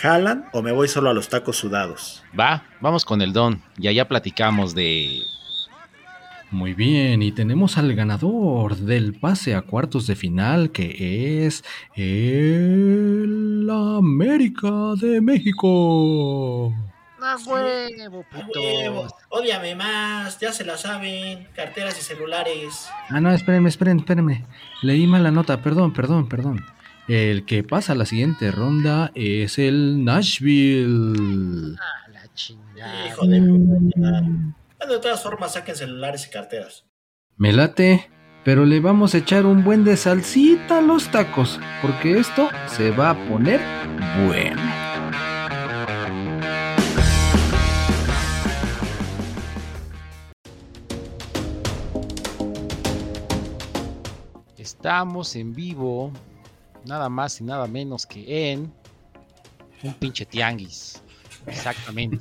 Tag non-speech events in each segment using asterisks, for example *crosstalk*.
¿jalan o me voy solo a los tacos sudados? Va, vamos con el don y allá platicamos de... Muy bien, y tenemos al ganador del pase a cuartos de final, que es el América de México. ¡A huevo, puto! ¡Ódiame más! Ya se la saben. Carteras y celulares. Ah, no, espérenme, espérenme, espérenme. Leí mal la nota, perdón, perdón, perdón. El que pasa a la siguiente ronda es el Nashville. Ah, la chingada. Hijo de puta. Bueno, de todas formas, saquen celulares y carteras. Me late, pero le vamos a echar un buen de salsita a los tacos, porque esto se va a poner bueno. Estamos en vivo, nada más y nada menos que en un pinche tianguis. Exactamente.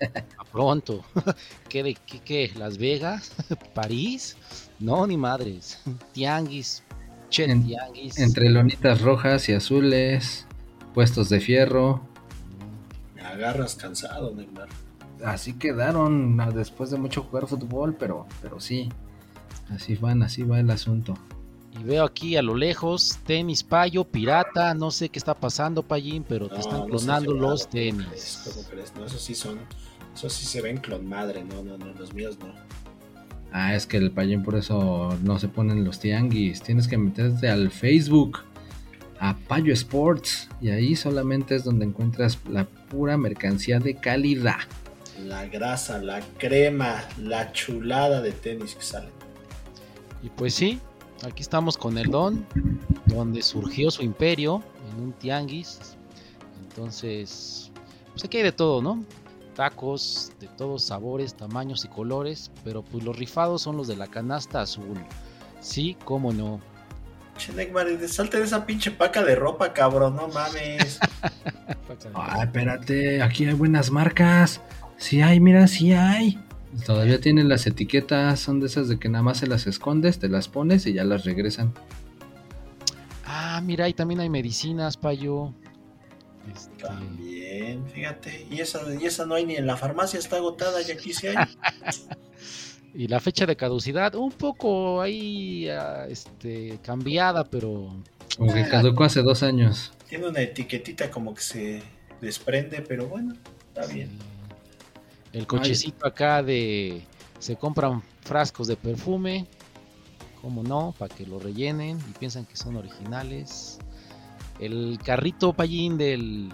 *laughs* A pronto. *laughs* ¿Qué de qué, qué? ¿Las Vegas? *laughs* ¿París? No, ni madres. Tianguis. Che, En- tianguis. Entre lonitas rojas y azules, puestos de fierro. Me agarras cansado, Neymar. Así quedaron ah, después de mucho jugar fútbol, pero, pero sí. Así van, así va el asunto. Y veo aquí a lo lejos tenis payo, pirata, no sé qué está pasando, Payín, pero te No, están no clonando los ¿cómo tenis. crees? ¿Cómo crees? No, esos sí son. Esos sí se ven clon madre. No, no, no. Los míos no. Ah, es que el payín por eso no se ponen los tianguis. Tienes que meterte al Facebook, a Payo Sports, y ahí solamente es donde encuentras la pura mercancía de calidad. La grasa, la crema, la chulada de tenis que salen. Y pues sí, aquí estamos con el Don, donde surgió su imperio en un tianguis. Entonces, pues aquí hay de todo, ¿no? Tacos de todos sabores, tamaños y colores, pero pues los rifados son los de la canasta azul. Sí, cómo no. Che, Neymar, salte de esa pinche paca de ropa, cabrón. No mames. *laughs* Ah, espérate, aquí hay buenas marcas. Sí hay, mira, sí hay. Todavía tienen las etiquetas, son de esas de que nada más se las escondes, te las pones y ya las regresan. Ah, mira, ahí también hay medicinas, payo. Este, También, fíjate. Y esa, y esa no hay ni en la farmacia, está agotada y aquí sí hay. *laughs* y la fecha de caducidad, un poco ahí ah, este, cambiada, pero Como que caducó hace dos años. Tiene una etiquetita como que se desprende, pero bueno, está bien. El cochecito acá de se compran frascos de perfume, como no, para que lo rellenen y piensan que son originales. El carrito payín del,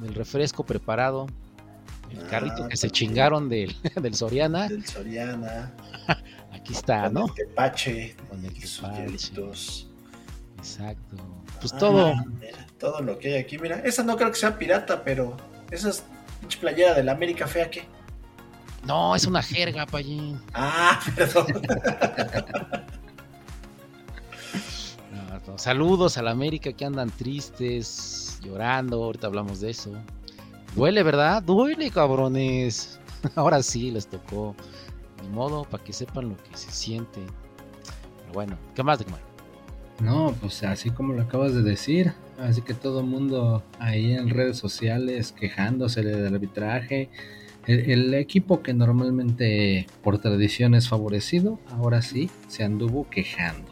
del refresco preparado. El Ah, carrito que se chingaron del, *laughs* del Soriana. Del Soriana, *laughs* Aquí está, con ¿no? el tepache, Con el tepache. Exacto. Pues Ah, todo. mira, todo lo que hay aquí, mira. Esa no creo que sea pirata, pero esa es pinche playera de la América Fea que. No, es una jerga, payín. *laughs* Ah, perdón. *laughs* No, no, Saludos a la América que andan tristes, llorando. Ahorita hablamos de eso. Duele, ¿verdad? Duele, cabrones. *laughs* Ahora sí les tocó. Ni modo, para que sepan lo que se siente. Pero bueno, ¿qué más de comer? No, pues así como lo acabas de decir. Así que todo el mundo ahí en redes sociales quejándose del arbitraje. El, el equipo que normalmente por tradición es favorecido, ahora sí se anduvo quejando.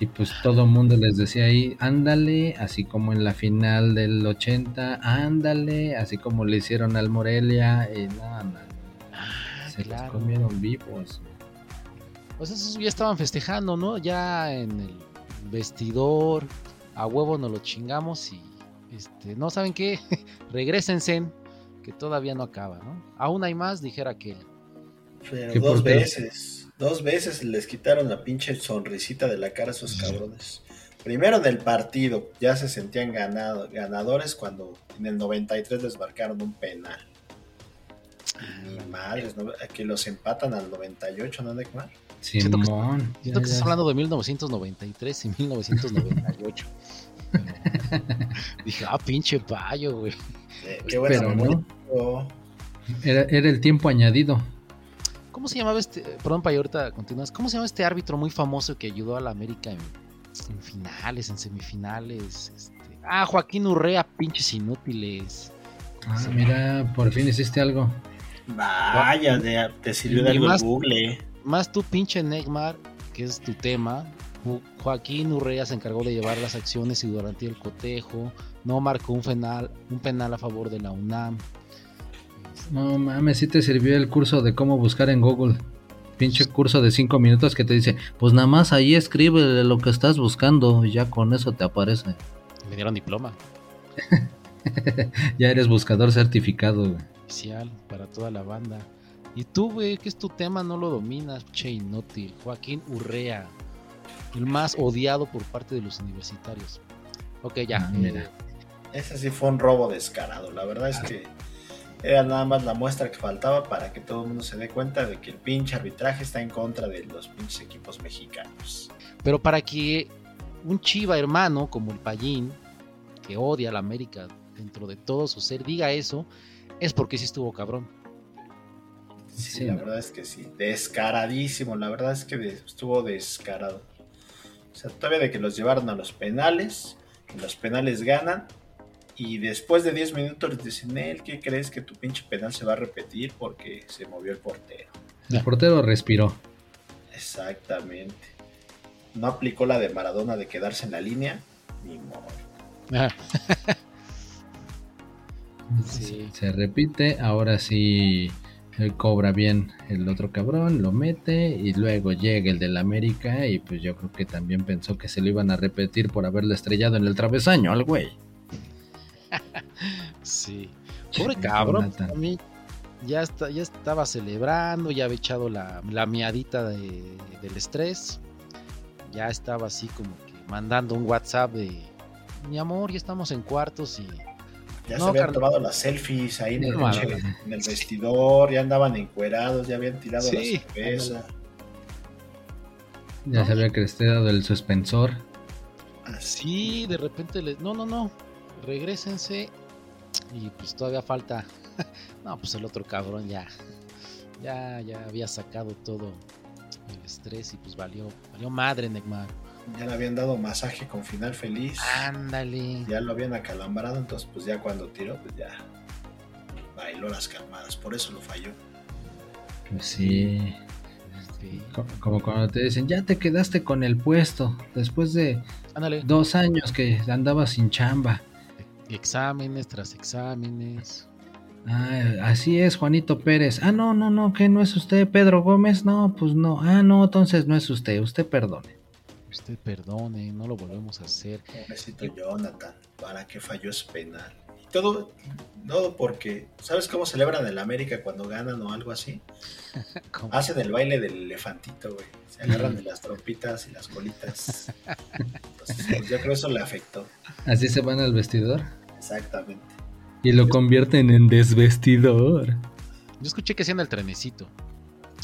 Y pues todo el mundo les decía ahí, ándale, así como en la final del 80, ándale, así como le hicieron al Morelia, y nada, no, Ah, se los claro. comieron vivos. Pues esos ya estaban festejando, ¿no? Ya en el vestidor. A huevo nos lo chingamos y. Este, no saben qué. *laughs* Regrésense. Que todavía no acaba, ¿no? Aún hay más, dijera aquel. Pero ¿Qué dos veces. Dos veces les quitaron la pinche sonrisita de la cara a esos cabrones. Primero del partido, ya se sentían ganado, ganadores cuando en el 93 les marcaron un penal. Madres, ¿no? que los empatan al 98, ¿no, Neymar? Siento que- Simón. Siento que ya, estás hablando de 1993 y 1998. *laughs* Dije, ah, pinche payo, güey. Eh, qué buena Pero memoria. no. Era, era el tiempo añadido. ¿Cómo se llamaba este? Perdón, payo, ahorita continúas. ¿Cómo se llama este árbitro muy famoso que ayudó a la América en, en finales, en semifinales? Este, ah, Joaquín Urrea, pinches inútiles. Ah, Sí. mira, por fin hiciste algo. Vaya, te sirvió de algo el más- Google. Más tú, pinche Neymar, que es tu tema. Jo- Joaquín Urrea se encargó de llevar las acciones y durante el cotejo. No marcó un penal, un penal a favor de la UNAM. No mames, sí te sirvió el curso de cómo buscar en Google. Pinche curso de 5 minutos que te dice, pues nada más ahí escribe lo que estás buscando y ya con eso te aparece. Me dieron diploma *laughs* Ya eres buscador certificado, güey. oficial para toda la banda. Y tú, güey, que es tu tema, no lo dominas, che inútil. Joaquín Urrea, el más odiado por parte de los universitarios. Ok, ya. Ah, eh, mira. Ese sí fue un robo descarado. La verdad es que era nada más la muestra que faltaba para que todo el mundo se dé cuenta de que el pinche arbitraje está en contra de los pinches equipos mexicanos. Pero para que un chiva hermano como el Payín, que odia a la América dentro de todo su ser, diga eso, es porque sí estuvo cabrón. Sí, Sí, la ¿no? verdad es que sí. Descaradísimo. La verdad es que estuvo descarado. O sea, todavía de que los llevaron a los penales. los penales ganan. Y después de 10 minutos les dicen, él, ¿qué crees que tu pinche penal se va a repetir? Porque se movió el portero. El portero respiró. Exactamente. No aplicó la de Maradona de quedarse en la línea. Ni modo. *laughs* Sí. Se repite, ahora sí él cobra bien el otro cabrón, lo mete y luego llega el del América y pues yo creo que también pensó que se lo iban a repetir por haberle estrellado en el travesaño al güey. *laughs* Sí. Pobre cabrón. Jonathan. A mí ya, está, ya estaba celebrando, ya había echado la, la miadita de- del estrés. Ya estaba así como que mandando un WhatsApp de mi amor, ya estamos en cuartos y Ya No, se habían tomado las selfies ahí en el, No, en el vestidor. Ya andaban encuerados. Ya habían tirado Sí, la cerveza. Ya No. se había crecido del suspensor. Así. Sí, de repente les. No, no, no. Regrésense. Y pues todavía falta. *laughs* no, pues el otro cabrón ya. Ya, ya había sacado todo el estrés y pues valió. Valió madre, Neymar. Ya le habían dado masaje con final feliz. Ándale. Ya lo habían acalambrado. Entonces, pues ya cuando tiró, pues ya bailó las calmadas. Por eso lo falló. Pues sí. Sí. Co- Como cuando te dicen, ya te quedaste con el puesto después de Ándale. dos años que andabas sin chamba. Exámenes tras exámenes. Ah, así es, Juanito Pérez. Ah, no, no, no, que no es usted, Pedro Gómez. No, pues no. Ah, no, entonces no es usted. Usted perdone. Usted perdone, no lo volvemos a hacer. Pobrecito Jonathan, ¿para qué falló ese penal? Y todo, todo porque, ¿sabes cómo celebran el América cuando ganan o algo así? *laughs* Hacen el baile del elefantito, güey. Se agarran de *laughs* las trompitas y las colitas. Entonces, pues yo creo que eso le afectó. Así se van al vestidor Exactamente. y lo convierten en desvestidor. Yo escuché que hacían el trenecito.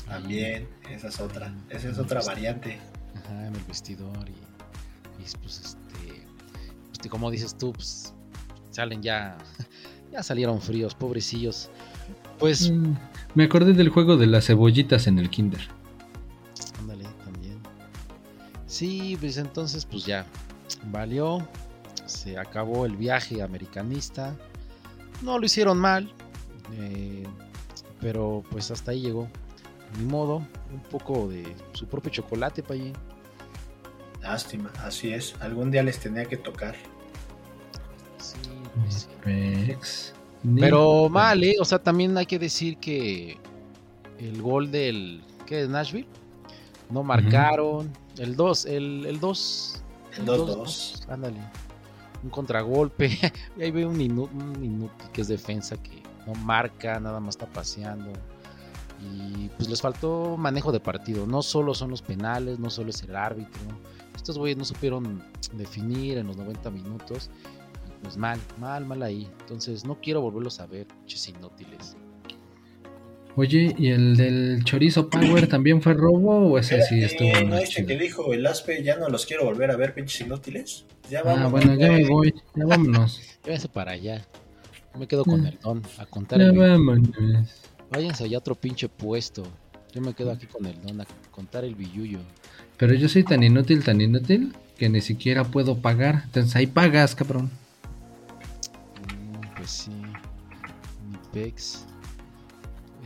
También, esa es otra. Esa es otra variante. Ajá, en el vestidor y, y, pues este, pues, como dices tú, pues salen ya, *laughs* ya salieron fríos, pobrecillos. Pues, Mm, Me acordé del juego de las cebollitas en el kinder. ándale, también. Sí, pues entonces pues ya, valió, se acabó el viaje americanista, no lo hicieron mal, eh, pero pues hasta ahí llegó. Ni modo, un poco de su propio chocolate para allí. Lástima, así es. Algún día les tenía que tocar. Sí, sí. Pex. Pero mal, ¿eh? O sea, también hay que decir que el gol del. ¿Qué? ¿De Nashville? No marcaron. El 2, el, el 2. El 2-2. Ándale. Un contragolpe. y *laughs* ahí veo un inútil que es defensa que no marca, nada más está paseando. Y pues les faltó manejo de partido. No solo son los penales, no solo es el árbitro. Estos güeyes no supieron definir en los 90 minutos. Pues mal, mal, mal ahí. Entonces no quiero volverlos a ver, pinches inútiles. Oye, ¿y el del chorizo Power también fue robo o ese sí estuvo Eh, ¿No chido? que dijo el Aspe, ya no los quiero volver a ver, pinches inútiles? Ya Ah, vamos. bueno, ya me voy, ya vámonos. *laughs* Váyanse para allá. Yo me quedo con el don a contar Ya el vámonos. Váyanse allá a otro pinche puesto. Yo me quedo aquí con el don a contar el billuyo. Pero yo soy tan inútil, tan inútil, que ni siquiera puedo pagar. Entonces ahí pagas, cabrón. Mm, pues sí. Mi pex.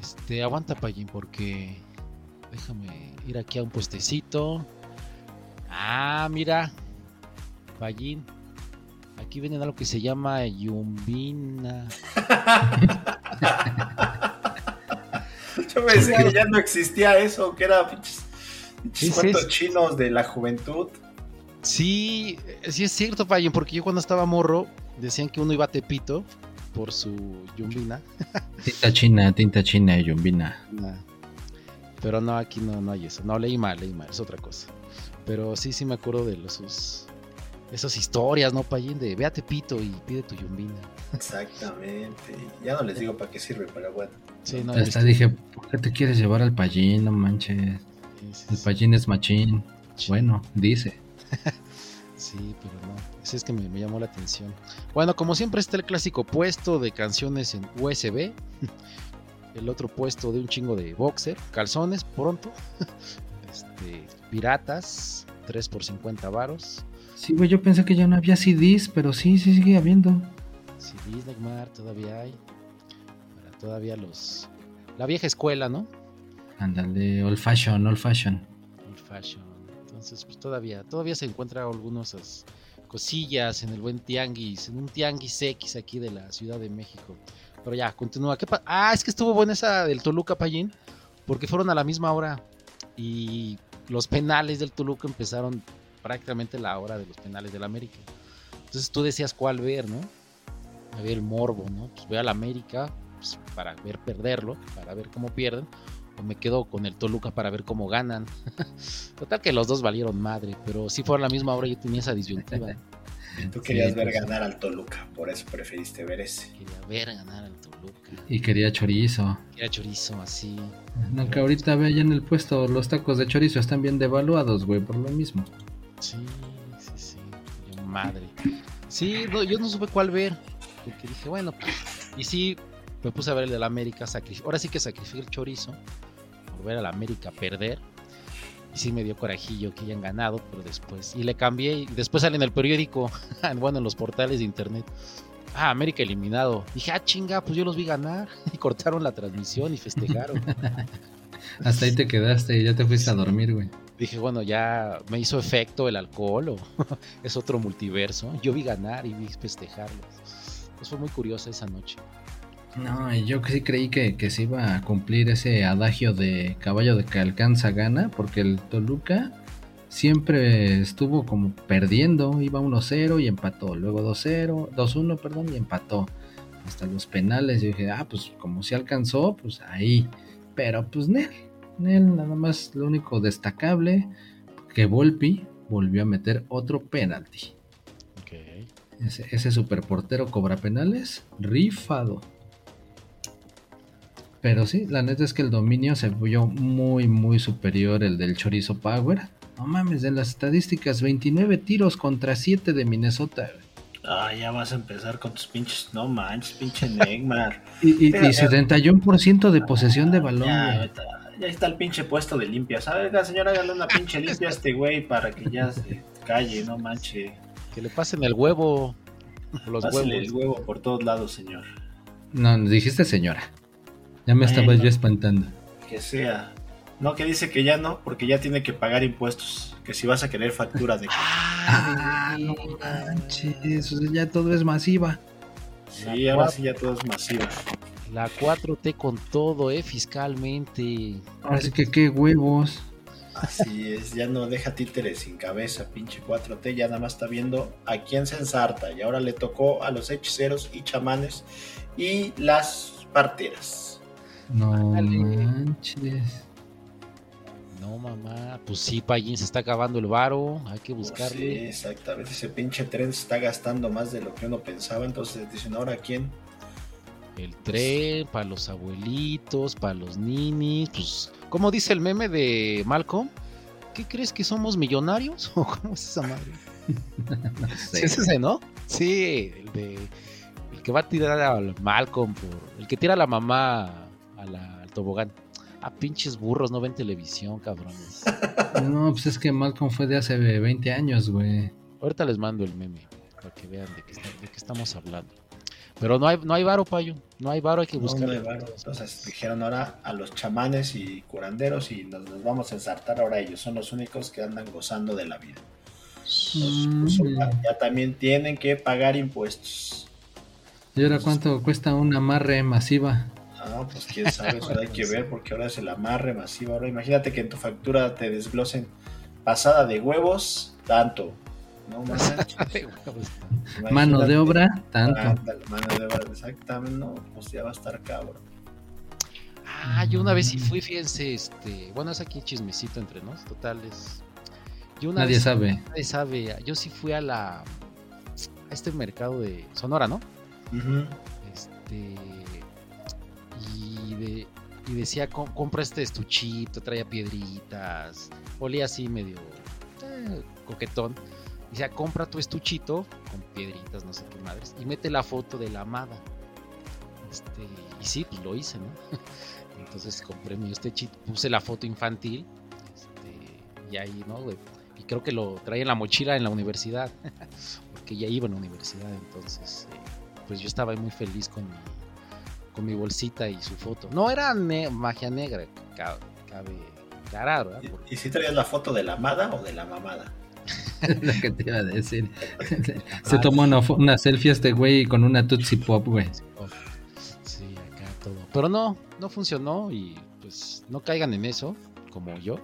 Este, aguanta, Payín, porque. Déjame ir aquí a un puestecito. Ah, mira. Payín. Aquí vienen algo que se llama Yumbina. *laughs* Yo pensé que ya no existía eso, que era pinches Sí, sí, cuentos sí. chinos de la juventud. Sí, eh, sí es cierto, Payín, porque yo cuando estaba morro decían que uno iba a Tepito por su Yumbina. *laughs* Tinta china, tinta china, yumbina. Nah. Pero no, aquí no, no hay eso. No, leí mal, leí mal, es otra cosa. Pero sí, sí me acuerdo de los, sus, esas historias, ¿no, Payín? De ve a Tepito y pide tu yumbina. Exactamente. Ya no les digo para qué sirve, pero bueno. Sí, no, Hasta dije, ¿por qué te quieres llevar al payín? No manches. El payín es machín. Bueno, dice. *laughs* Sí, pero no. Ese es que me, me llamó la atención. Bueno, como siempre está el clásico puesto de canciones en USB. *laughs* El otro puesto de un chingo de boxer, calzones, pronto. *laughs* Este, piratas, 3 por 50 varos. Sí, güey, yo pensé que ya no había CDs, pero sí, sí sigue habiendo. CDs Neymar todavía hay. Todavía los. La vieja escuela, ¿no? Ándale, old fashion, old fashion. Old fashion. Entonces, pues todavía, todavía se encuentra algunas cosillas en el buen tianguis, en un tianguis X aquí de la Ciudad de México. Pero ya, continúa. ¿Qué ah, es que estuvo buena esa del Toluca Payín, porque fueron a la misma hora y los penales del Toluca empezaron prácticamente la hora de los penales del América. Entonces tú decías cuál ver, ¿no? Había el morbo, ¿no? Pues ve al América pues, para ver perderlo, para ver cómo pierden, me quedo con el Toluca para ver cómo ganan. *laughs* Total que los dos valieron madre, pero si fuera la misma hora yo tenía esa disyuntiva. *laughs* Tú querías Sí, ver pues, ganar al Toluca, por eso preferiste ver ese. Quería ver ganar al Toluca. Y quería chorizo. Quería chorizo así. No, que ahorita ve allá en el puesto, los tacos de chorizo están bien devaluados, güey, por lo mismo. Sí, sí, sí. Yo, madre. Sí, no, yo no supe cuál ver. Porque dije, bueno, pues, y sí, me puse a ver el de la América. Ahora sí que sacrifiqué el chorizo por ver a la América perder. Y sí me dio corajillo que hayan ganado, pero después. Y le cambié. Y después sale en el periódico, *laughs* bueno, en los portales de internet. Ah, América eliminado. Dije, ah, chinga, pues yo los vi ganar. *laughs* Y cortaron la transmisión y festejaron. *laughs* Hasta ahí te quedaste y ya te fuiste a dormir, güey. Dije, bueno, ya me hizo efecto el alcohol o es otro multiverso. Yo vi ganar y vi festejarlos. Pues fue muy curiosa esa noche. No, yo sí creí que, que se iba a cumplir ese adagio de caballo de que alcanza gana, porque el Toluca siempre estuvo como perdiendo, iba 1-0 y empató, luego 2-0, 2-1, perdón, y empató. Hasta los penales, yo dije, ah, pues como si alcanzó, pues ahí. Pero pues Nel, Nel, nada más lo único destacable, que Volpi volvió a meter otro penalti. Ese, ese superportero cobra penales, rifado. Pero sí, la neta es que el dominio se vio muy, muy superior el del Chorizo Power. No mames, de las estadísticas, 29 tiros contra 7 de Minnesota. güey. Ah, ya vas a empezar con tus pinches. No manches, pinche Neymar. *laughs* Y, y, Pero, y 71% de posesión de balón. Ya, ya está el pinche puesto de limpias. A ver, señora, hágale una pinche limpia a este güey para que ya se calle, no manche. Que le pasen el huevo. Los Pásale huevos. el huevo por todos lados, señor. No, dijiste señora. Ya me estaba Bueno. yo espantando. Que sea. No, que dice que ya no, porque ya tiene que pagar impuestos. Que si vas a querer factura de. Ah, no manches, o sea, ya todo es masiva. Sí, ahora sí ya todo es masivo. La 4T con todo, eh, fiscalmente. Ahora sí que qué huevos. Así es, ya no deja títeres sin cabeza, pinche 4T, ya nada más está viendo a quién se ensarta. Y ahora le tocó a los hechiceros y chamanes y las parteras. No *laughs* manches. No, mamá. Pues sí, Payín se está acabando el varo. Hay que Pues buscarle. sí, exactamente. Ese pinche tren se está gastando más de lo que uno pensaba. Entonces dicen, ¿ahora quién? El tren, para los abuelitos, para los ninis. Pues, ¿cómo dice el meme de Malcolm? ¿Qué crees que somos millonarios? *laughs* ¿O cómo es esa madre? *laughs* No Sí, es ese, ¿no? Sí, el de. El que va a tirar al Malcolm por. El que tira a la mamá a la- al tobogán. A pinches burros, no ven televisión, cabrones. *laughs* No, pues es que Malcolm fue de hace 20 años, güey. Ahorita les mando el meme para que vean de qué, está- de qué estamos hablando. Pero no hay, no hay varo, payo. No hay varo, hay que No, buscar. no hay varo. Entonces dijeron ahora a los chamanes y curanderos y nos, nos vamos a ensartar ahora ellos. Son los únicos que andan gozando de la vida. Mm. Pues, ya- ya también tienen que pagar impuestos. ¿Y ahora cuánto cuesta un amarre masiva? Ah, pues quién sabe, eso hay que *laughs* ver porque ahora es el amarre masivo. Ahora imagínate que en tu factura te desglosen pasada de huevos, tanto. No manches. Mano de obra, tanto. Ándale, mano de obra, exactamente. No, pues ya va a estar cabrón. Ah, yo una vez sí fui, fíjense, este. Bueno, es aquí chismecito entre nos, total, es. Yo una Nadie vez, sabe. nadie sabe. Yo sí fui a la. a este mercado de Sonora, ¿no? Este. Y, de- y decía, "Com- compra este estuchito, traía piedritas. Olía así medio eh, coquetón. Decía, compra tu estuchito con piedritas, no sé qué madres. Y mete la foto de la amada. Este, y sí, pues lo hice, ¿no? *laughs* Entonces compré mi estuchito, puse la foto infantil. Este, y ahí, ¿no? Y creo que lo traía en la mochila en la universidad. *laughs* Porque ya iba en la universidad, entonces. eh, pues yo estaba muy feliz con mi, con mi bolsita y su foto. No era ne- magia negra, ca- cabe aclarar, ¿verdad? Porque- ¿Y, y si traías la foto de la amada o de la mamada? *laughs* lo que te iba a decir. *laughs* Se tomó una, una selfie este güey con una Tootsie Pop, güey. sí, acá todo. Pero no, no funcionó y pues no caigan en eso, como yo.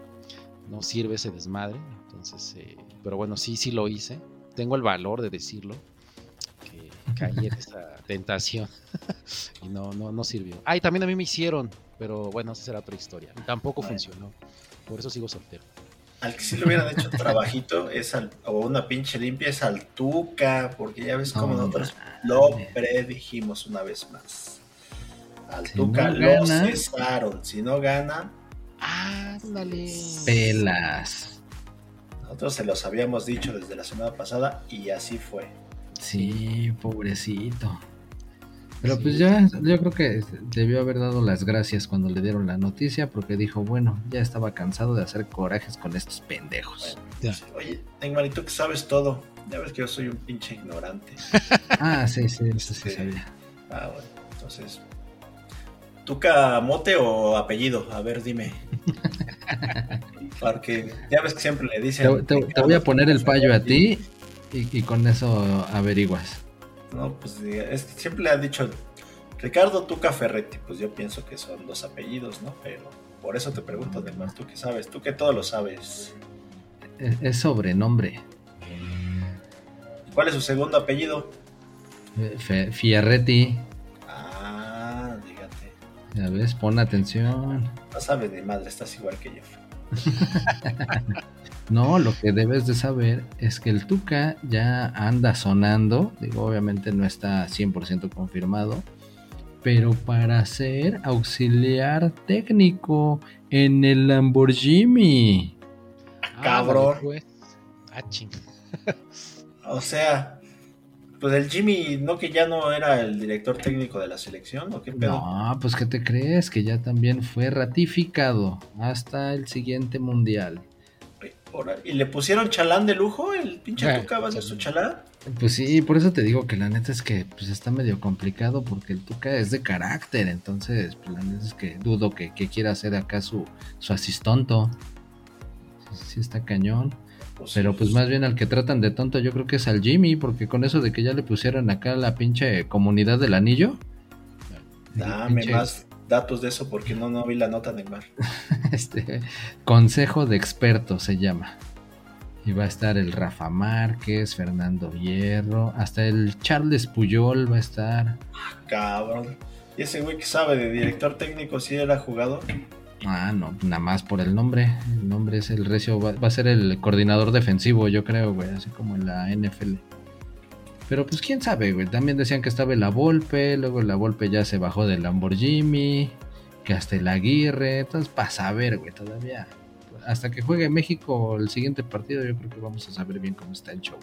No sirve ese desmadre. Entonces, eh, pero bueno, sí, sí lo hice. Tengo el valor de decirlo. Caí en *laughs* esa tentación. y no, no, no sirvió. Ah, y también a mí me hicieron. Pero bueno, esa será otra historia. Y tampoco Bueno. funcionó. Por eso sigo soltero. Al que sí le hubieran hecho trabajito es al, o una pinche limpia es al Tuca, porque ya ves como No, nosotros lo predijimos una vez más. Al Si Tuca no lo gana- cesaron. Si no gana, Ándale. Pelas. nosotros se los habíamos dicho desde la semana pasada y así fue. Sí, pobrecito. Pero Sí. pues ya, yo creo que debió haber dado las gracias cuando le dieron la noticia porque dijo, bueno, ya estaba cansado de hacer corajes con estos pendejos. Ya. Oye, Neymar, ¿y tú que sabes todo? Ya ves que yo soy un pinche ignorante. *laughs* Ah, sí, sí, eso sí Sí. sabía. Ah, bueno, entonces. ¿Tuca mote o apellido? A ver, dime. *laughs* Porque ya ves que siempre le Te, dicen. te- te voy a poner el payo a ti y, y con eso averiguas. No, pues es que siempre le han dicho Ricardo Tuca Ferretti. Pues yo pienso que son los apellidos, ¿no? Pero por eso te pregunto, Neymar, ¿tú qué sabes? Tú que todo lo sabes. Es, es sobrenombre. ¿Cuál es su segundo apellido? Eh, Fe- Fierretti, Ah, dígate. ya ves, pon atención. No sabes ni madre, estás igual que yo. *laughs* No, lo que debes de saber es que el Tuca ya anda sonando, digo, obviamente no está 100% confirmado, pero para ser auxiliar técnico en el Lamborghini. Cabrón. Pues. Ah. O sea, pues el Jimmy, ¿no que ya no era el director técnico de la selección? ¿O qué pedo? No, pues ¿qué te crees? Que ya también fue ratificado hasta el siguiente mundial. ¿Y le pusieron chalán de lujo? ¿El pinche Eh, Tuca va a ser su chalán? Pues sí, por eso te digo que la neta es que pues está medio complicado porque el Tuca es de carácter, entonces pues la neta es que dudo que, que quiera hacer acá su, su asistonto. Sí, sí está cañón. Pues, Pero pues más bien al que tratan de tonto yo creo que es al Jimmy, porque con eso de que ya le pusieron acá la pinche comunidad del anillo. Dame pinche, más datos de eso porque no, no vi la nota de Mar. *laughs* Este, Consejo de expertos se llama. Y va a estar el Rafa Márquez, Fernando Hierro, hasta el Charles Puyol va a estar. Cabrón. ¿Y ese güey que sabe de director técnico si era jugador? Ah, no, nada más por el nombre. El nombre es el Recio, va, va a ser el coordinador defensivo, yo creo, güey, así como en la NFL. Pero pues quién sabe, güey. También decían que estaba la Volpe, luego la Volpe ya se bajó del Lamborghini, que hasta el Aguirre. Entonces, para saber, güey, todavía. Hasta que juegue México el siguiente partido, yo creo que vamos a saber bien cómo está el show.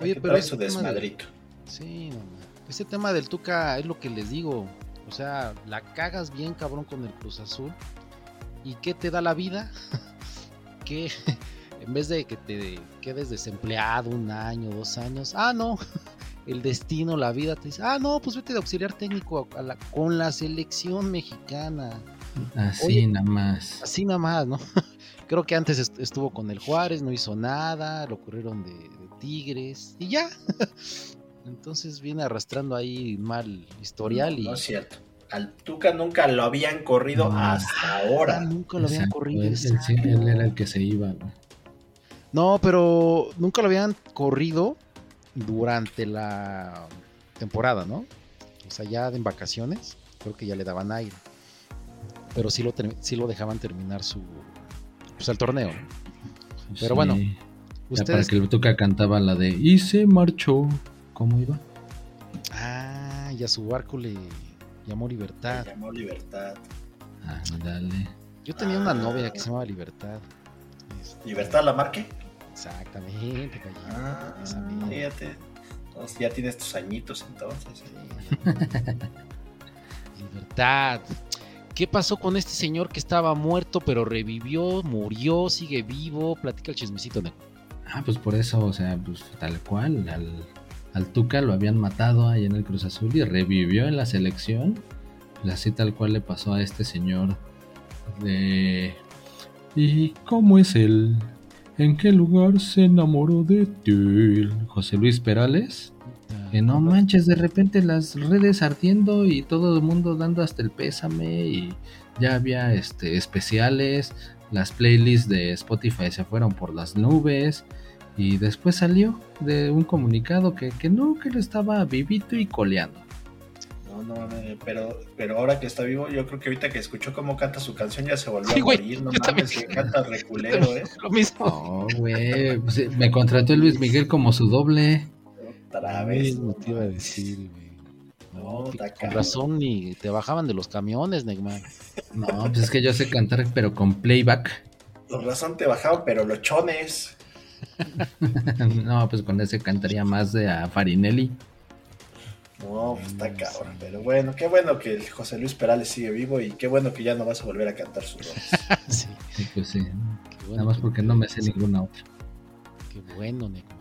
Oye, pero ese su tema de- desmadrito. Sí, no, no. Ese tema del Tuca es lo que les digo. O sea, la cagas bien cabrón con el Cruz Azul. ¿Y qué te da la vida? *laughs* que *laughs* en vez de que te quedes desempleado un año, dos años, ah, no, *laughs* el destino, la vida te dice, ah, no, pues vete de auxiliar técnico a la- con la selección mexicana. Así Oye. nada más. Así nada más, ¿no? Creo que antes est- estuvo con el Juárez, no hizo nada, lo corrieron de, de Tigres y ya. Entonces viene arrastrando ahí mal historial y No es cierto. Al Tuca nunca lo habían corrido No. hasta Ah, ahora. nunca lo habían Exacto, corrido. Él, él sí- exacto. él era el que se iba, güey. No, pero nunca lo habían corrido durante la temporada, ¿no? O sea, ya en vacaciones, creo que ya le daban aire. Pero sí lo, sí lo dejaban terminar su pues, el torneo. ¿no? Pero bueno, Ya para que el Tuca cantaba la de Y se marchó. ¿Cómo iba? Ah, y a su barco le llamó Libertad. Se llamó Libertad. Ah, dale. Yo tenía una novia que se llamaba Libertad. Este, ¿Libertad la marque? Exactamente, Gallina. Ah, Esa misma. fíjate. Entonces, ya tienes tus añitos entonces. *laughs* Libertad. ¿Qué pasó con este señor que estaba muerto pero revivió, murió, sigue vivo? Platica el chismecito, Neco. Ah, pues por eso, o sea, pues tal cual. Al, al Tuca lo habían matado ahí en el Cruz Azul y revivió en la selección. Pues así tal cual le pasó a este señor de... ¿Y cómo es él? ¿En qué lugar se enamoró de ti? José Luis Perales. Que no manches, de repente las redes ardiendo y todo el mundo dando hasta el pésame y ya había este especiales, las playlists de Spotify se fueron por las nubes y después salió de un comunicado que, que no, que él estaba vivito y coleando. No, no, no, pero, pero ahora que está vivo, yo creo que ahorita que escuchó cómo canta su canción ya se volvió Sí, a morir. No mames, también. que canta *laughs* reculero, ¿eh? Lo mismo. No, güey, pues, eh, me contrató Luis Miguel como su doble. Otra vez. no te iba a decir, güey. No, con razón ni te bajaban de los camiones, Neymar. No, pues es que yo sé cantar, pero con playback. Con razón te bajaban, pero los chones. *laughs* no, pues con ese cantaría más de a Farinelli. No, pues está cabrón. Pero bueno, qué bueno que el José Luis Perales sigue vivo y qué bueno que ya no vas a volver a cantar sus *laughs* rolas. sí, Sí, pues sí. qué bueno Nada más que- porque no me sé ninguna otra. Qué bueno, Neymar.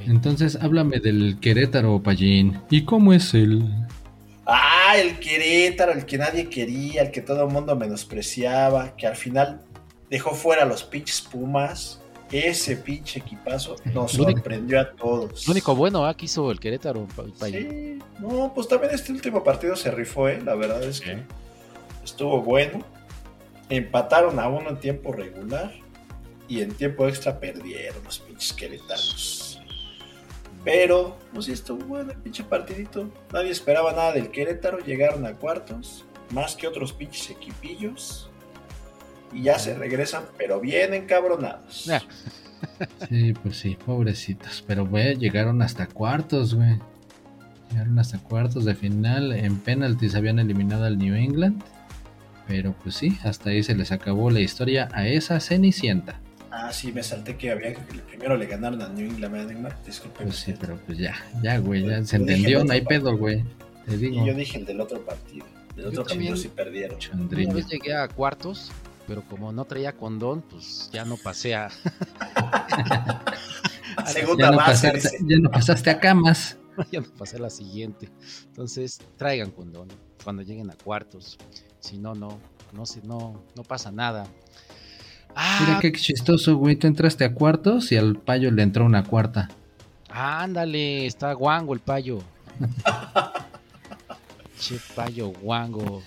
Entonces, háblame del Querétaro, Pallín. ¿Y cómo es él? Ah, el Querétaro, el que nadie quería, el que todo el mundo menospreciaba, que al final dejó fuera a los pinches Pumas. Ese pinche equipazo nos sorprendió a todos. Lo único bueno ah, que hizo el Querétaro. pa- Sí, no, pues también este último partido se rifó, ¿eh? La verdad es que estuvo bueno. Empataron a uno en tiempo regular y en tiempo extra perdieron los pinches queretanos. Pero, pues sí, estuvo bueno el pinche partidito. Nadie esperaba nada del Querétaro. Llegaron a cuartos, más que otros pinches equipillos. Y ya se regresan, pero bien encabronados. Ya. Sí, pues sí, pobrecitos. Pero, güey, llegaron hasta cuartos, güey. Llegaron hasta cuartos de final. En penaltis habían eliminado al New England. Pero, pues sí, hasta ahí se les acabó la historia a esa Cenicienta. Ah, sí, me salté que había que primero le ganaron a New England. Disculpe. Pues sí, pero pues ya, ya, güey, ya se entendió, no hay pedo, güey. Te digo, Y yo dije el del otro partido. Del Yo otro partido sí perdieron. Una Chandriño. vez llegué a cuartos, pero como no traía condón, pues ya no pasé a. *laughs* Segunda Ya no, base. pasaste, ya no pasaste a camas. *laughs* ya no pasé a la siguiente. Entonces, traigan condón cuando lleguen a cuartos. Si no, no, no sé, no, no pasa nada. Ah, Mira qué chistoso, güey. Tú entraste a cuartos y al payo le entró una cuarta. ándale, está guango el payo. *laughs* che, payo guango.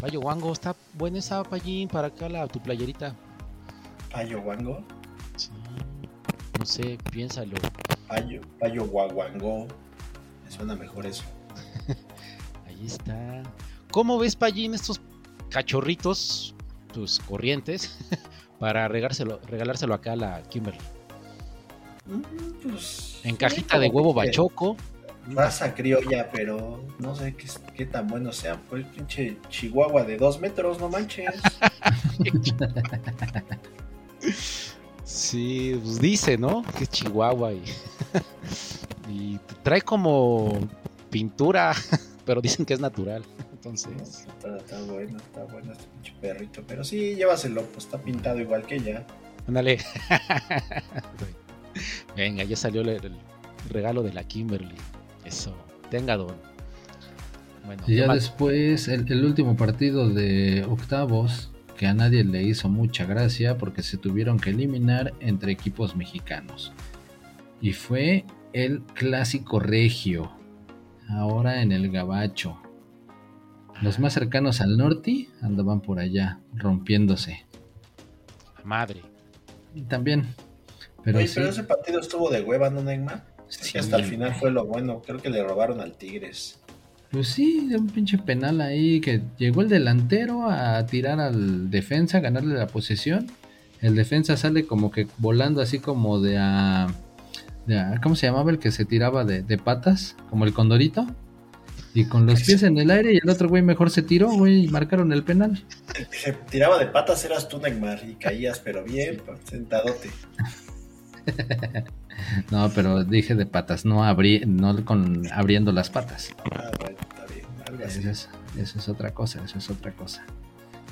Payo guango, está buena esa payín para acá la, tu playerita. Payo Wango. Sí, no sé, piénsalo. Payo, Payo Guaguango. Me suena mejor eso. *laughs* Ahí está. ¿Cómo ves, Payín, estos cachorritos, tus corrientes, *laughs* para regárselo, regalárselo acá a la Kimberly. Mm, Pues, En cajita de huevo que bachoco. Raza criolla, pero no sé qué, qué tan bueno sea. Pues pinche chihuahua de dos metros, no manches. Sí, pues dice, ¿no? Que es Chihuahua y, *laughs* y trae como pintura, *laughs* pero dicen que es natural. Entonces, Está, está bueno, está bueno este pinche perrito. Pero sí, llévaselo, pues está pintado igual que ella. ándale. *laughs* Venga, ya salió el, el regalo de la Kimberly. Eso, tenga don. Bueno, Y ya después, el, el último partido de octavos, que a nadie le hizo mucha gracia porque se tuvieron que eliminar entre equipos mexicanos. Y fue el clásico regio, ahora en el Gabacho. Los más cercanos al norte andaban por allá, rompiéndose. madre. Y también. Pero Oye, sí, pero ese partido estuvo de hueva, ¿no, Neymar? Sí, hasta el final fue lo bueno. Creo que le robaron al Tigres. Pues sí, de un pinche penal ahí que llegó el delantero a tirar al defensa, a ganarle la posesión. El defensa sale como que volando así como de a... de a- ¿Cómo se llamaba el que se tiraba de, de patas? Como el condorito. Y con los pies en el aire y el otro güey mejor se tiró, güey, y marcaron el penal. Se tiraba de patas eras tú, Neymar, y caías, pero bien, sentadote. *laughs* No, pero dije de patas, no, abrí, no con abriendo las patas. Ah, bueno, está bien. Algo así. Eso es, eso es otra cosa, eso es otra cosa.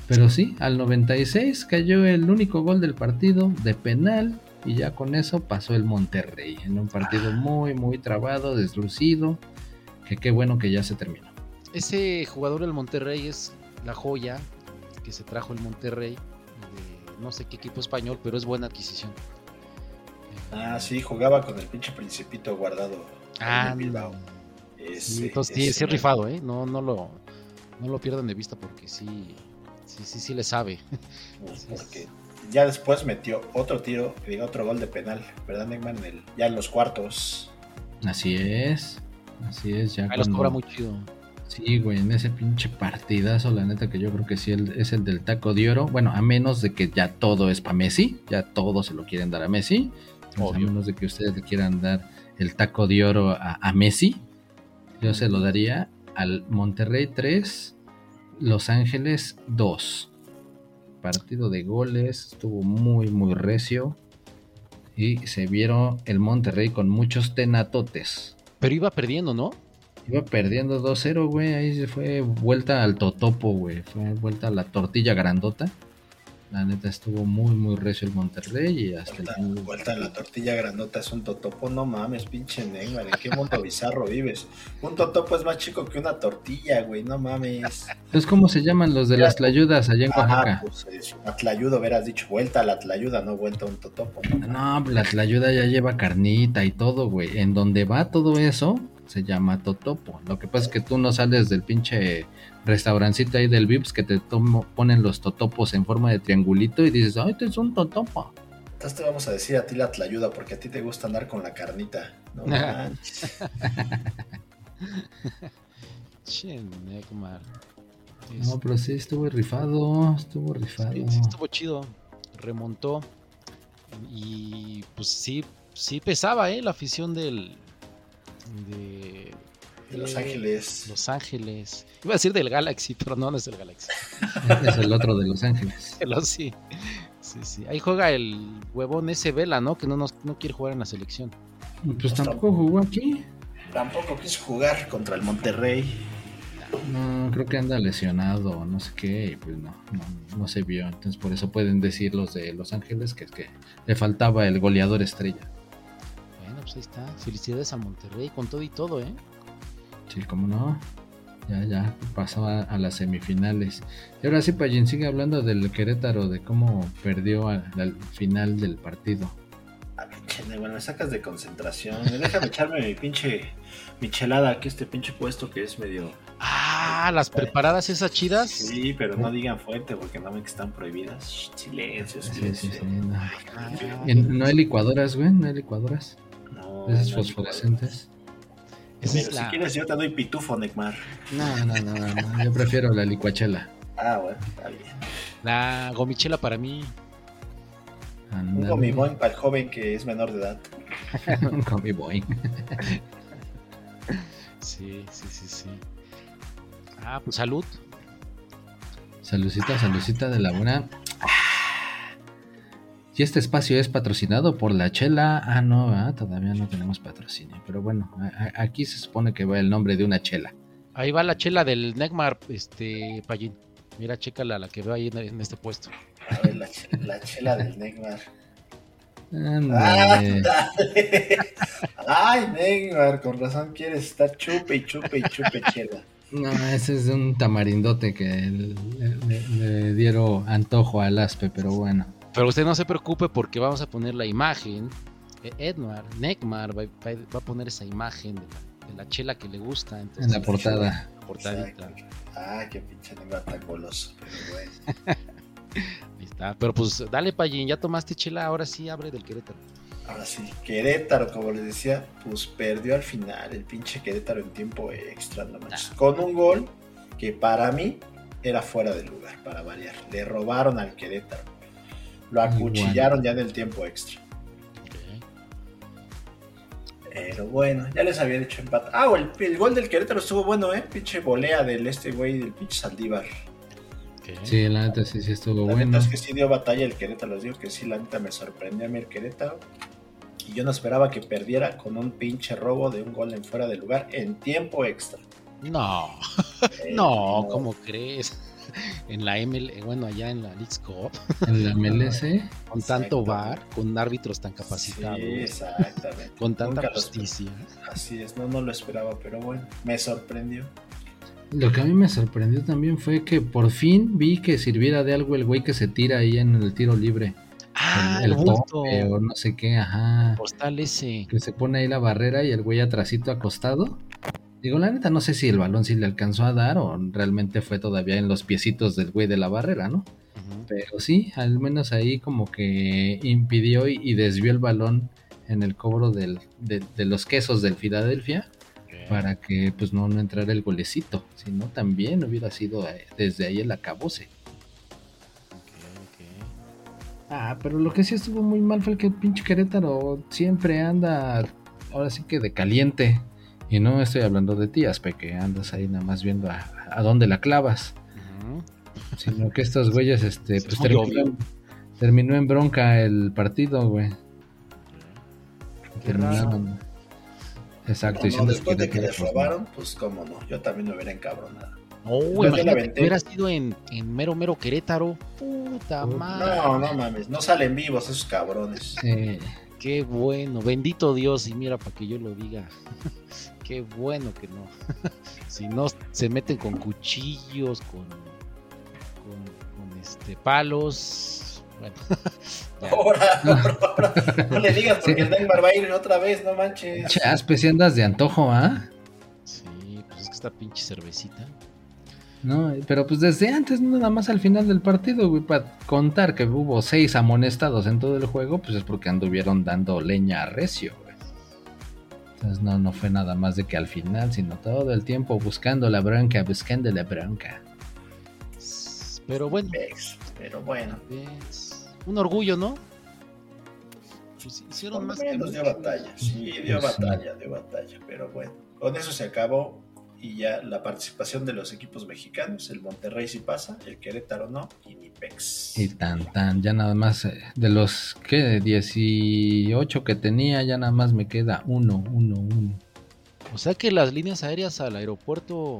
Pero sí, al 96 cayó el único gol del partido de penal y ya con eso pasó el Monterrey en un partido muy, muy trabado, deslucido, que qué bueno que ya se terminó. Ese jugador del Monterrey es la joya que se trajo el Monterrey de no sé qué equipo español, pero es buena adquisición. Ah, sí, jugaba con el pinche principito guardado. Ah, Bilbao. sí, Ese- entonces sí, ese sí rifado, ¿eh? No, no lo, no lo pierdan de vista porque sí, sí, sí, sí le sabe. *laughs* Porque ya después metió otro tiro, digo, otro gol de penal, ¿verdad, Neymar? En el- ya en los cuartos. Así es, así es, ya Ahí los cuando- cobra muy chido. Sí, güey, en ese pinche partidazo, la neta que yo creo que sí el- es el del taco de oro. Bueno, a menos de que ya todo es para Messi, ya todo se lo quieren dar a Messi. Pues, a Obvio. menos de que ustedes le quieran dar el taco de oro a, a Messi, yo se lo daría al Monterrey 3, Los Ángeles 2. Partido de goles, estuvo muy, muy recio. Y se vieron el Monterrey con muchos tenatotes. Pero iba perdiendo, ¿no? Iba perdiendo 2-0, güey. Ahí se fue vuelta al totopo, güey. Fue vuelta a la tortilla grandota. La neta estuvo muy, muy recio el Monterrey y hasta el Vuelta, final. vuelta en la tortilla grandota es un totopo, no mames, pinche Neymar, ¿en qué mundo bizarro vives? Un totopo es más chico que una tortilla, güey, no mames. *laughs* Entonces, ¿cómo se llaman los de las tlayudas allá en Ah, Oaxaca? pues es una tlayuda, hubieras dicho vuelta a la tlayuda, no vuelta a un totopo. ¿no? No, la tlayuda ya lleva carnita y todo, güey. En donde va todo eso, se llama totopo. Lo que pasa es que tú no sales del pinche restaurancito ahí del Vips que te tomo- ponen los totopos en forma de triangulito y dices, ay, este es un totopo. Entonces te vamos a decir a ti la tlayuda porque a ti te gusta andar con la carnita. No *laughs* manches. Che, Neymar. No, pero sí estuvo rifado, estuvo rifado. Sí, sí estuvo chido. Remontó. Y pues sí, sí pesaba, ¿eh? La afición del. De, De Los Ángeles. Los Ángeles. Iba a decir del Galaxy, pero no, no es el Galaxy. *laughs* Es el otro de Los Ángeles. *laughs* Pero sí. Sí, sí. Ahí juega el huevón ese Vela, ¿no? Que no, nos, no quiere jugar en la selección. Pues tampoco jugó aquí. Tampoco quiso jugar contra el Monterrey. No, creo que anda lesionado, no sé qué, y pues no, no, no se vio. Entonces por eso pueden decir los de Los Ángeles que es que le faltaba el goleador estrella. Bueno, pues ahí está. Felicidades a Monterrey con todo y todo, ¿eh? Sí, cómo no. Ya, ya, pasó a, las semifinales. Y ahora sí, Payín, sigue hablando del Querétaro, de cómo perdió al, al final del partido. Ah, Neymar, me sacas de concentración. Déjame echarme mi pinche michelada aquí, este pinche puesto que es medio. Ah, las preparadas esas chidas. Sí, pero no digan fuerte porque no ven que están prohibidas. Shh, Silencio, Sí, silencio. sí, sí. No, Ah, Y no hay licuadoras, güey, no hay licuadoras. No, Esas no, fosforescentes. Esa Pero es si la- quieres, yo te doy pitufo, Neymar. No, no, no, no, no, yo prefiero la licuachela. Ah, bueno, está bien. La gomichela para mí. Un gomiboing para el joven que es menor de edad. *laughs* Un Gomi Boing. Sí, sí, sí, sí. Ah, pues salud. Salucita, salucita de la buena. Y este espacio es patrocinado por la chela. Ah, no, todavía no tenemos patrocinio. Pero bueno, aquí se supone que va el nombre de una chela. Ahí va la chela del Necmar, este, Payín. Mira, chécala la que veo ahí en, en este puesto. A ver, la, ch- la chela del Neymar. Ándale. Ay, Neymar, con razón quieres estar chupe y chupe y chupe chela. No, ese es un tamarindote que le, le- le dieron antojo al aspe, pero bueno. Pero usted no se preocupe porque vamos a poner la imagen. Eh, Edmar, Necmar va, va- va a poner esa imagen de la, de la chela que le gusta. Entonces, En la portada. la portadita. Ay, qué pinche Neymar tan goloso. Pero bueno. *laughs* Ahí está. Pero pues dale, Payín, ya tomaste chela, ahora sí abre del Querétaro. Ahora sí, Querétaro, como les decía, pues perdió al final el pinche Querétaro en tiempo extra, no manches. Con un gol que para mí era fuera de lugar, para variar. Le robaron al Querétaro. Lo acuchillaron ya en el tiempo extra. Pero bueno, ya les había dicho empate. Ah, el, el gol del Querétaro estuvo bueno, ¿eh? Pinche volea del este güey, del pinche Saldívar. Sí, la neta sí, sí estuvo La bueno. neta es que sí dio batalla el Querétaro, les digo que sí, la neta me sorprendió a mí el Querétaro. Y yo no esperaba que perdiera con un pinche robo de un gol en fuera de lugar en tiempo extra. No, *laughs* Eh, no, ¿cómo crees? *laughs* En la ML, eh, bueno, allá en la League's Cup, En la MLS. *laughs* con tanto bar, con árbitros tan capacitados, Sí, exactamente. con tanta Nunca justicia. Así es, no, no lo esperaba, pero bueno, me sorprendió. Lo que a mí me sorprendió también fue que por fin vi que sirviera de algo el güey que se tira ahí en el tiro libre. Ah, el el el tope o no sé qué, ajá. postal ese. Que se pone ahí la barrera y el güey atrasito acostado. Digo, la neta, no sé si el balón sí le alcanzó a dar o realmente fue todavía en los piecitos del güey de la barrera, ¿no? Pero sí, al menos ahí como que impidió y, y desvió el balón en el cobro del- de, de los quesos del Filadelfia para que pues no, no entrara el golecito, si no también hubiera sido eh, desde ahí el acabose. Ok, Ah, pero lo que sí estuvo muy mal fue el que el pinche Querétaro siempre anda, ahora sí que de caliente. Y no estoy hablando de ti, Aspe, que andas ahí nada más viendo a, a dónde la clavas. Sino que estos *laughs* güeyes, este, Es pues terminó, en- terminó en bronca el partido, güey. Terminaron. Exacto, No, no, después de que que les robaron, pues cómo no, yo también me hubiera encabronado. La imagínate que hubiera sido en, en mero, mero Querétaro. Puta madre. No, no mames, no salen vivos esos cabrones. Sí. Qué bueno, bendito Dios, y mira para que yo lo diga. Qué bueno que no. *laughs* si no se meten con cuchillos, con, con, con, este palos. Bueno. *laughs* Ahora, ahora, no le digas porque Sí. el Neymar va a ir otra vez, no manches. Che, Aspe, si andas de antojo, ¿ah? sí, pues es que esta pinche cervecita. No, pero pues desde antes, nada más al final del partido, güey, para contar que hubo seis amonestados en todo el juego, pues es porque anduvieron dando leña a recio, güey. Entonces no, no fue nada más de que al final, sino todo el tiempo buscando la bronca, buscando la bronca. Pero bueno, Pero bueno, es un orgullo, ¿no? Pues hicieron por más que menos dio muchos. batalla. Sí, dio Pues, sí. batalla, dio batalla. Pero bueno, con eso se acabó. Y ya la participación de los equipos mexicanos, el Monterrey sí pasa, el Querétaro no, y ni Pex. Y tan tan, ya nada más eh, de los que 18 que tenía, ya nada más me queda uno, uno, uno. O sea que las líneas aéreas al aeropuerto,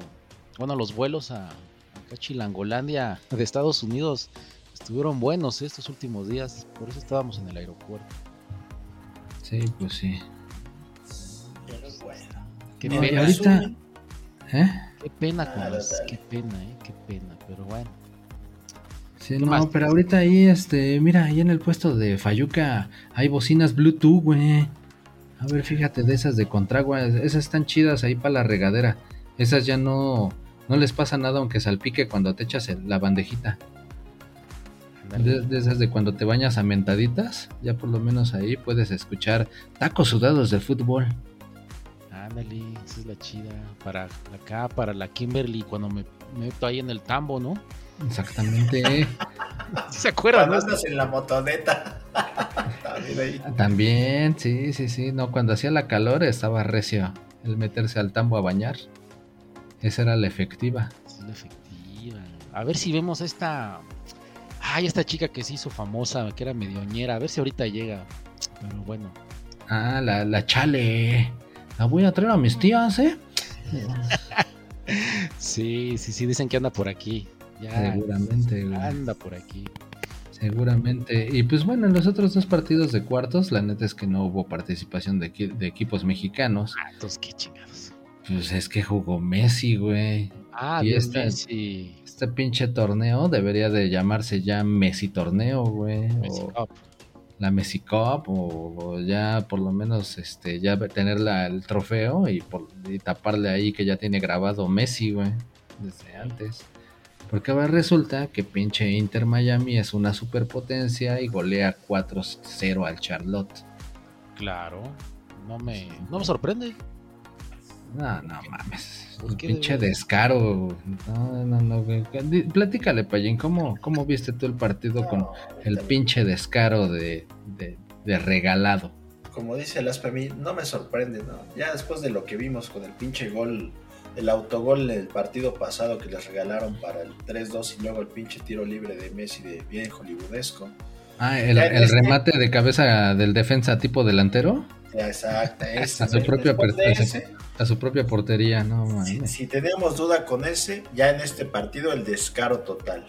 bueno, los vuelos a, a Chilangolandia de Estados Unidos estuvieron buenos ¿eh? estos últimos días. Por eso estábamos en el aeropuerto. Sí, pues sí. Pero bueno. Qué ahorita- ¿Eh? qué pena con dale. qué pena, ¿eh? Qué pena, pero bueno. Sí, ¿Qué no, más? pero ahorita ahí, este, mira, ahí en el puesto de Fayuca hay bocinas Bluetooth, güey. A ver, fíjate de esas de Contragua, esas están chidas ahí para la regadera. Esas ya no, no les pasa nada aunque salpique cuando te echas el- la bandejita. De, de esas de cuando te bañas a mentaditas, ya por lo menos ahí puedes escuchar tacos sudados del fútbol. Ándale, esa es la chida. Para acá, para la Kimberly, cuando me me meto ahí en el tambo, ¿no? Exactamente. *laughs* ¿Se acuerdan? Cuando no? andas en la motoneta. También *laughs* ahí. También, sí, sí, sí. No, cuando hacía la calor estaba recio el meterse al tambo a bañar. Esa era la efectiva. Sí, la efectiva. A ver si vemos esta. Ay, esta chica que se hizo famosa, que era medioñera. A ver si ahorita llega. Pero bueno. Ah, la, la chale. La voy a traer a mis tías, ¿eh? Sí, sí, sí, dicen que anda por aquí. Ya Seguramente, güey. anda por aquí. Seguramente. Y pues bueno, en los otros dos partidos de cuartos, la neta es que no hubo participación de, equi- de equipos mexicanos. Ah, entonces qué chingados. Pues es que jugó Messi, güey. Ah, Y de esta- Messi. Este pinche torneo debería de llamarse ya Messi Torneo, güey. Messi o Cup. La Messi Cup, o, o ya por lo menos este ya tener la- el trofeo y, por, y taparle ahí que ya tiene grabado Messi, güey. Desde antes. Porque ahora resulta que pinche Inter Miami es una superpotencia y golea 4-0 al Charlotte. Claro. No me, no me sorprende. No, no mames. ¿Por Un pinche descaro. No, no, no. güey. Di- Platícale, Payín, ¿cómo, ¿cómo viste tú el partido con el pinche descaro de, de, de regalado? Como dice el Aspe a mí, no me sorprende, ¿no? Ya después de lo que vimos con el pinche gol, el autogol del partido pasado que les regalaron para el 3-2 y luego el pinche tiro libre de Messi de bien hollywoodesco. Ah, el este- remate de cabeza del defensa tipo delantero Ese, A su propia Después de per- ese, a su propia portería, no si, mames. si teníamos duda con ese, ya en este partido el descaro total.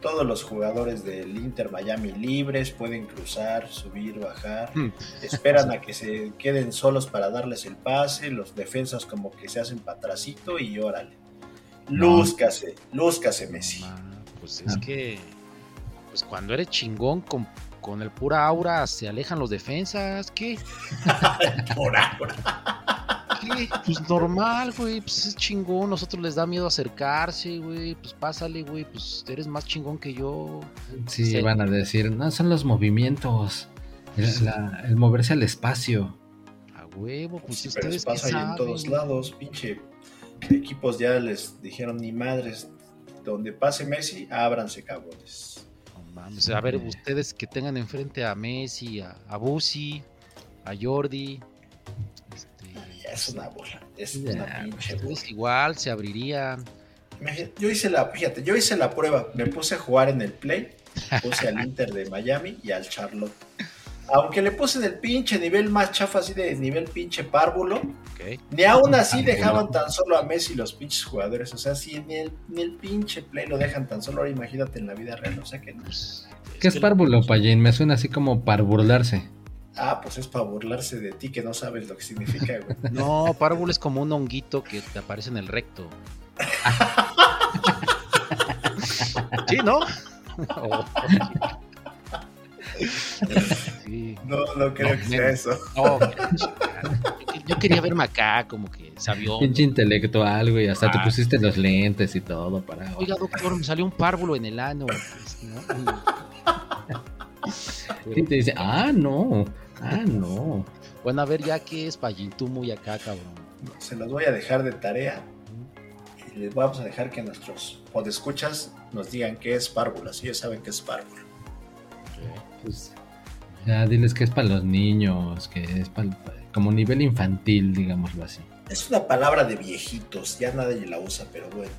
Todos los jugadores del Inter Miami libres pueden cruzar, subir, bajar. Hmm. Esperan a que se queden solos para darles el pase. Los defensas como que se hacen patracito y órale. No. Lúzcase, lúzcase Messi. Pues es Ah. que. Pues cuando eres chingón con, con el pura aura se alejan los defensas. ¿Qué? *laughs* Por ahora. ¿Qué? Pues normal, güey. Pues es chingón. Nosotros les da miedo acercarse, güey. Pues pásale, güey. Pues eres más chingón que yo. Sí, Sí. van a decir, no, son los movimientos, el, la- el moverse al espacio. A huevo, pues Sí, pero ustedes qué pasa ahí en todos lados, pinche. Equipos ya les dijeron ni madres. Donde pase Messi, ábranse cabrones. Mames, A ver, ustedes que tengan enfrente a Messi, a, a Busi, a Jordi. este, Ya es una bola. Es Ya, una pinche bola. igual se abrirían. Yo hice la, fíjate, yo hice la prueba. Me puse a jugar en el Play. Puse al *laughs* Inter de Miami y al Charlotte. Aunque le puse en el pinche nivel más chafa, así de nivel pinche párvulo, ni aún así dejaban tan solo a Messi los pinches jugadores. O sea, si ni el, ni el pinche Play lo dejan tan solo, ahora imagínate en la vida real. O sea que no. Pues, ¿Qué es párvulo, Payín? Me suena así como para burlarse. Ah, pues es para burlarse de ti que no sabes lo que significa, güey. *laughs* No, párvulo es como un honguito que te aparece en el recto. *laughs* sí, ¿no? *laughs* Oh. No, no creo No, que sea eso. No, yo, yo quería verme acá como que sabió. Pinche intelectual, güey. Hasta te Ah. pusiste los lentes y todo para. Oiga, doctor, me salió un párvulo en el ano. Pues, *laughs* ¿no? Y te dice, ah, no. Ah, no. Bueno, a ver, ya que es Pallín, tú muy acá, cabrón. Se los voy a dejar de tarea. Y les vamos a dejar que nuestros podescuchas nos digan qué es párvulo. Si ellos saben qué es párvulo. Pues, ya diles que es para los niños, que es para como nivel infantil, digámoslo así. Es una palabra de viejitos, ya nadie la usa, pero bueno.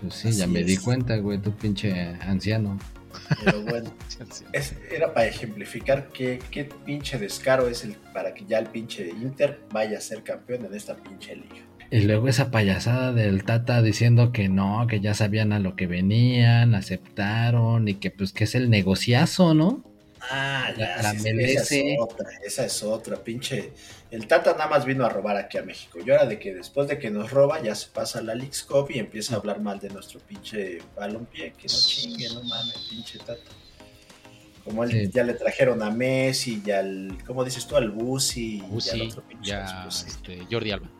Pues sí, ya me di cuenta, güey, tu pinche anciano. Pero *laughs* bueno, es- era para ejemplificar qué, qué pinche descaro es el para que ya el pinche Inter vaya a ser campeón en esta pinche liga. Y luego esa payasada del Tata diciendo que no, que ya sabían a lo que venían, aceptaron y que pues que es el negociazo, ¿no? Ah, La- la sí, merece. Esa es otra, esa es otra, pinche. El Tata nada más vino a robar aquí a México. Y ahora de que después de que nos roba, ya se pasa a la Cup y empieza a hablar mal de nuestro pinche balompié. Que no chingue, no mames, pinche Tata. Como él, Sí. ya le trajeron a Messi y al, ¿cómo dices tú? Al Busi y al Busi, otro pinche ya Busi. este, Jordi Alba.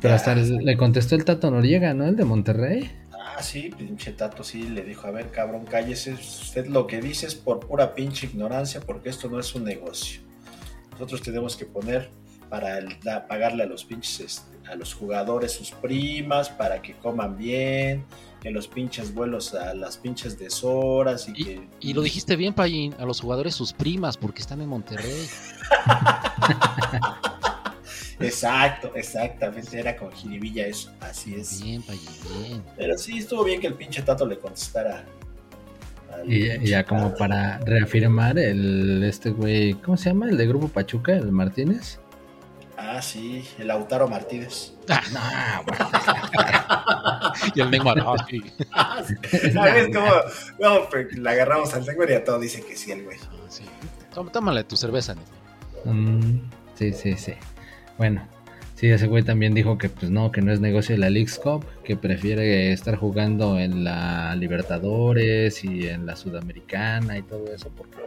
Pero Ya. hasta le contestó el Tato Noriega, ¿no? El de Monterrey. Ah, sí, pinche Tato sí le dijo, a ver, cabrón, cállese, usted lo que dice es por pura pinche ignorancia, porque esto no es un negocio. Nosotros tenemos que poner para el- da- pagarle a los pinches, este, a los jugadores sus primas, para que coman bien, que los pinches vuelos a las pinches deshoras y, que... Y lo dijiste bien, Payín, a los jugadores sus primas, porque están en Monterrey. *laughs* Exacto, exactamente, era con jiribilla eso, así es. Bien, Payín, bien. Pero sí, estuvo bien que el pinche Tato le contestara. al Y, ya como para reafirmar el este güey, ¿cómo se llama? El de Grupo Pachuca, el Martínez. Ah, sí, el Lautaro Martínez. No, güey. *laughs* Y el Neymar, ah, sí. *laughs* ¿Sabes cómo? No, pues, le agarramos al Neymar y a todo dice que sí, el güey. Ah, sí. Tóm- Tómale tu cerveza, Neymar. Mm, sí, sí, sí. Bueno, sí, ese güey también dijo que pues no, que no es negocio de la Leagues Cup, que prefiere estar jugando en la Libertadores y en la Sudamericana y todo eso, porque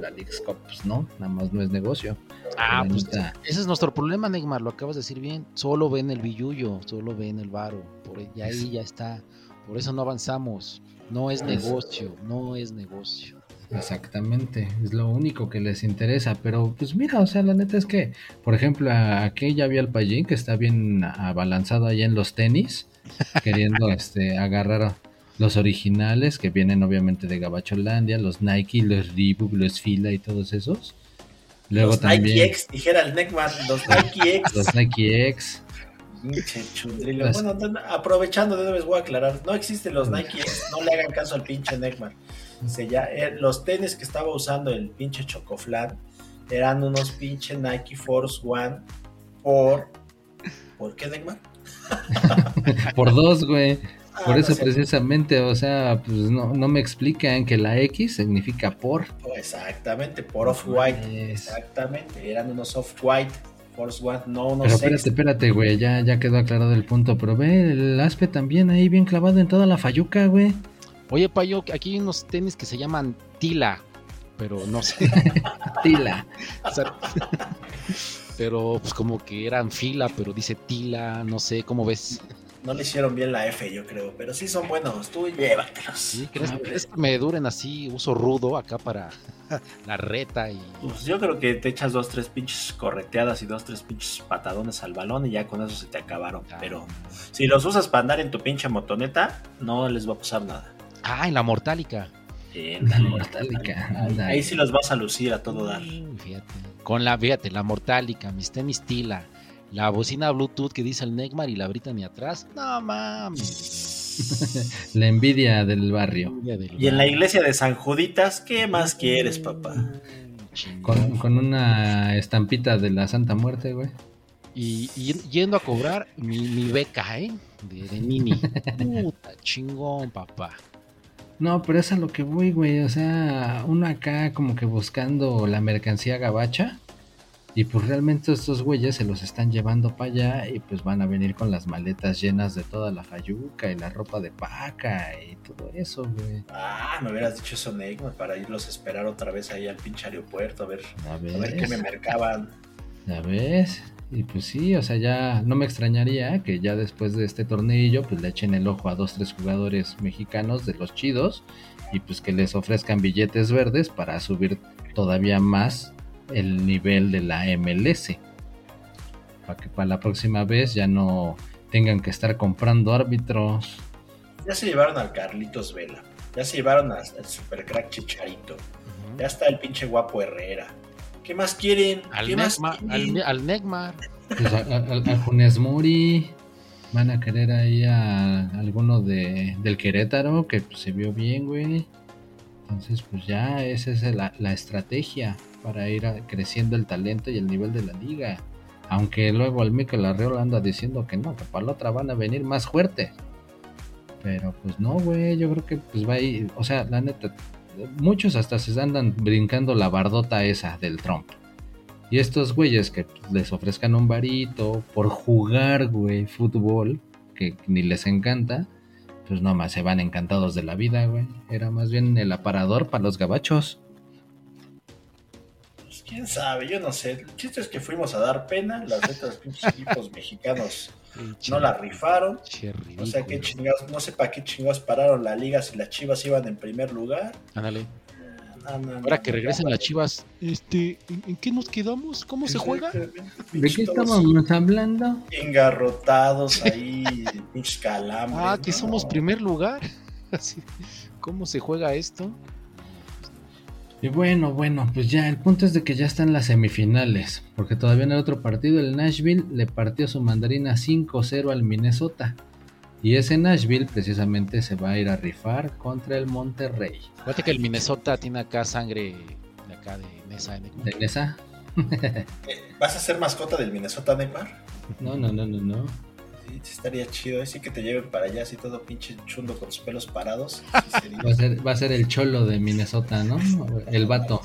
la Leagues Cup pues no, nada más no es negocio. Ah, pues neta, ese es nuestro problema, Neymar, lo acabas de decir bien. Solo ven el billuyo, solo ven el varo. Por, y ahí ya está. Por eso no avanzamos. No es negocio, no es negocio. Exactamente, es lo único que les interesa, pero pues mira, o sea, la neta es que, por ejemplo, a- aquí ya vi al Pallín que está bien abalanzado allá en los tenis, *laughs* queriendo este agarrar los originales que vienen obviamente de Gabacholandia, los Nike, los Reebok, los Fila y todos esos. Luego los también Nike X, dijera el Neckman, los Nike X. *laughs* los Nike X. Las- Bueno, no, aprovechando de una vez voy a aclarar, no existen los Nike X, no le hagan caso al pinche Neckman. Se ya, eh, los tenis que estaba usando el pinche Chocoflan eran unos pinche Nike Force One por... ¿Por qué Neckman? *laughs* por dos, güey. Ah, Por no eso sé. precisamente, o sea, pues no, no me explican que la X significa por. Exactamente, por Off-White. Exactamente, eran unos Off-White Force One, no unos Pero espérate, espérate, güey, ya, ya quedó aclarado el punto. Pero ve el aspe también ahí bien clavado en toda la fayuca, güey. Oye, Payo, aquí hay unos tenis que se llaman Tila, pero no sé. *laughs* Tila. o sea, pero pues como que eran fila, pero dice Tila, no sé, ¿cómo ves? No le hicieron bien la F, yo creo, pero sí son buenos, tú llévatelos. ¿Sí? ¿Crees, crees que me duren así, uso rudo acá para *laughs* la reta y... Pues yo creo que te echas dos, tres pinches correteadas y dos, tres pinches patadones al balón y ya con eso se te acabaron. Pero si los usas para andar en tu pinche motoneta, no les va a pasar nada. Ah, en la mortálica. La mortálica, Ahí, sí los vas a lucir a todo dar. Fíjate. Con la, fíjate, la mortálica, mis tenis Tila, la bocina Bluetooth que dice el Neckmar y la Britney atrás. No mames. *laughs* La envidia del barrio. Y en la iglesia de San Juditas, ¿qué más quieres, papá? Con, con una estampita de la Santa Muerte, güey. Y, y yendo a cobrar mi, mi beca, ¿eh? De, de Nini. *laughs* Puta, chingón, papá. No, pero es a lo que voy, güey. O sea, uno acá como que buscando la mercancía gabacha. Y pues realmente estos güeyes se los están llevando para allá y pues van a venir con las maletas llenas de toda la fayuca y la ropa de paca y todo eso, güey. Ah, me hubieras dicho eso, Neymar, para irlos a esperar otra vez ahí al pinche aeropuerto, a ver, ¿Ya a ver qué me mercaban. ¿Ya ves? Y pues sí, o sea, ya no me extrañaría que ya después de este tornillo pues le echen el ojo a dos, tres jugadores mexicanos de los chidos y pues que les ofrezcan billetes verdes para subir todavía más el nivel de la MLS. Para que para la próxima vez ya no tengan que estar comprando árbitros. Ya se llevaron al Carlitos Vela, ya se llevaron al al supercrack Chicharito, ya está el pinche guapo Herrera. ¿Qué más quieren? Al, ¿Qué más Neckmar, quieren? al, al. Pues a, a- a Funes Mori van a querer ahí a alguno de, del Querétaro que pues, se vio bien, güey. Entonces, pues ya esa es la, la estrategia para ir a- creciendo el talento y el nivel de la liga. Aunque luego el Mikel Arreola anda diciendo que no, que para la otra van a venir más fuerte. Pero pues no, güey, yo creo que pues va a ir, o sea, la neta, muchos hasta se andan brincando la bardota esa del Trump. Y estos güeyes que les ofrezcan un varito por jugar, güey, fútbol, que ni les encanta, pues nomás se van encantados de la vida, güey. Era más bien el aparador para los gabachos. Pues, quién sabe, yo no sé. El chiste es que fuimos a dar pena, las pinches equipos *laughs* mexicanos no la rifaron. Che, O sea, qué chingados, no sé para qué chingados pararon la liga si las chivas iban en primer lugar. Ándale. No, no, Ahora no, que regresen no, las chivas, este, ¿en, en qué nos quedamos? ¿Cómo se juega? ¿De qué estábamos hablando? Engarrotados ahí, pinches calambres. Ah, que no. somos primer lugar. *laughs* Así, ¿Cómo se juega esto? Y bueno, bueno, pues ya, el punto es de que ya están las semifinales, porque todavía en el otro partido el Nashville le partió su mandarina 5-0 al Minnesota. Y ese Nashville precisamente se va a ir a rifar contra el Monterrey. Fíjate que el Minnesota tiene acá sangre de acá de Nesa. ¿eh? ¿De esa? Eh, ¿Vas a ser mascota del Minnesota Neymar? No, no, no, no, no. Estaría chido, así que te lleven para allá así todo pinche chundo con sus pelos parados. *laughs* Va a ser, va a ser el cholo de Minnesota, ¿no? El vato.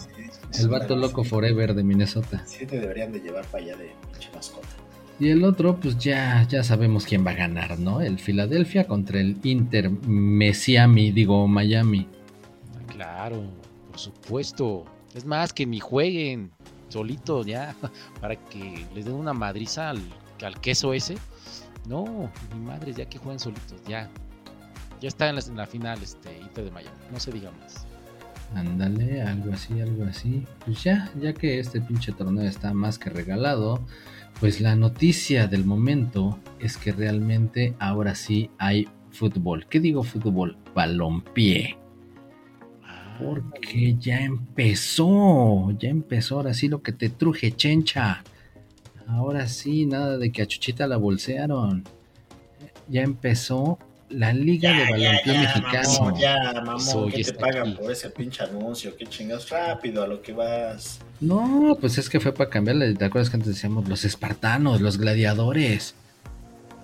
Sí, El vato loco sí, forever de Minnesota. Sí, te deberían de llevar para allá de pinche mascota. Y el otro, pues ya, ya sabemos quién va a ganar, ¿no? El Philadelphia contra el Inter Messiami, digo Miami. Claro, por supuesto. Es más, que ni jueguen solitos ya, *laughs* para que les den una madriza al, al queso ese. No, mi madre, ya que jueguen solitos, ya. Ya está en la, en la final este Inter de Miami, no se diga más. Ándale, algo así, algo así. Pues ya, ya que este pinche torneo está más que regalado, pues la noticia del momento es que realmente ahora sí hay fútbol. ¿Qué digo fútbol? Balompié. Ah, Porque ya empezó, ya empezó, ahora sí lo que te truje, chencha. Ahora sí, nada de que a Chuchita la bolsearon. Ya empezó la Liga de Balompié Mexicano. mamón, ya, mamón, Soy ¿qué te este pagan aquí. por ese pinche anuncio? ¿Qué chingas? Rápido, a lo que vas. No, pues es que fue para cambiarle. ¿Te acuerdas que antes decíamos los espartanos, los gladiadores?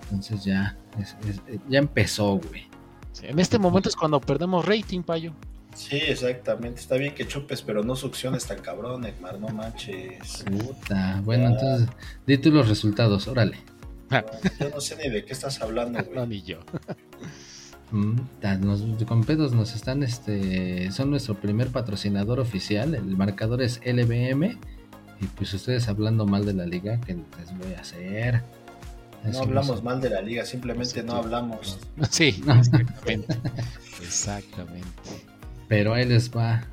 Entonces ya, es- es- ya empezó, güey. sí, en este momento es cuando perdemos rating, payo. Sí, exactamente. Está bien que chupes, pero no succiones tan cabrón, Neymar, no manches. Puta. Bueno, entonces, di tú los resultados, órale. Yo no sé ni de qué estás hablando, No, güey. ni yo. Nos- con pedos nos están, este, son nuestro primer patrocinador oficial. El marcador es LBM. Y pues ustedes hablando mal de la liga, ¿qué les voy a hacer? No hablamos mal de la liga, simplemente no hablamos. Sí, *laughs* exactamente. Exactamente. Pero ahí les va.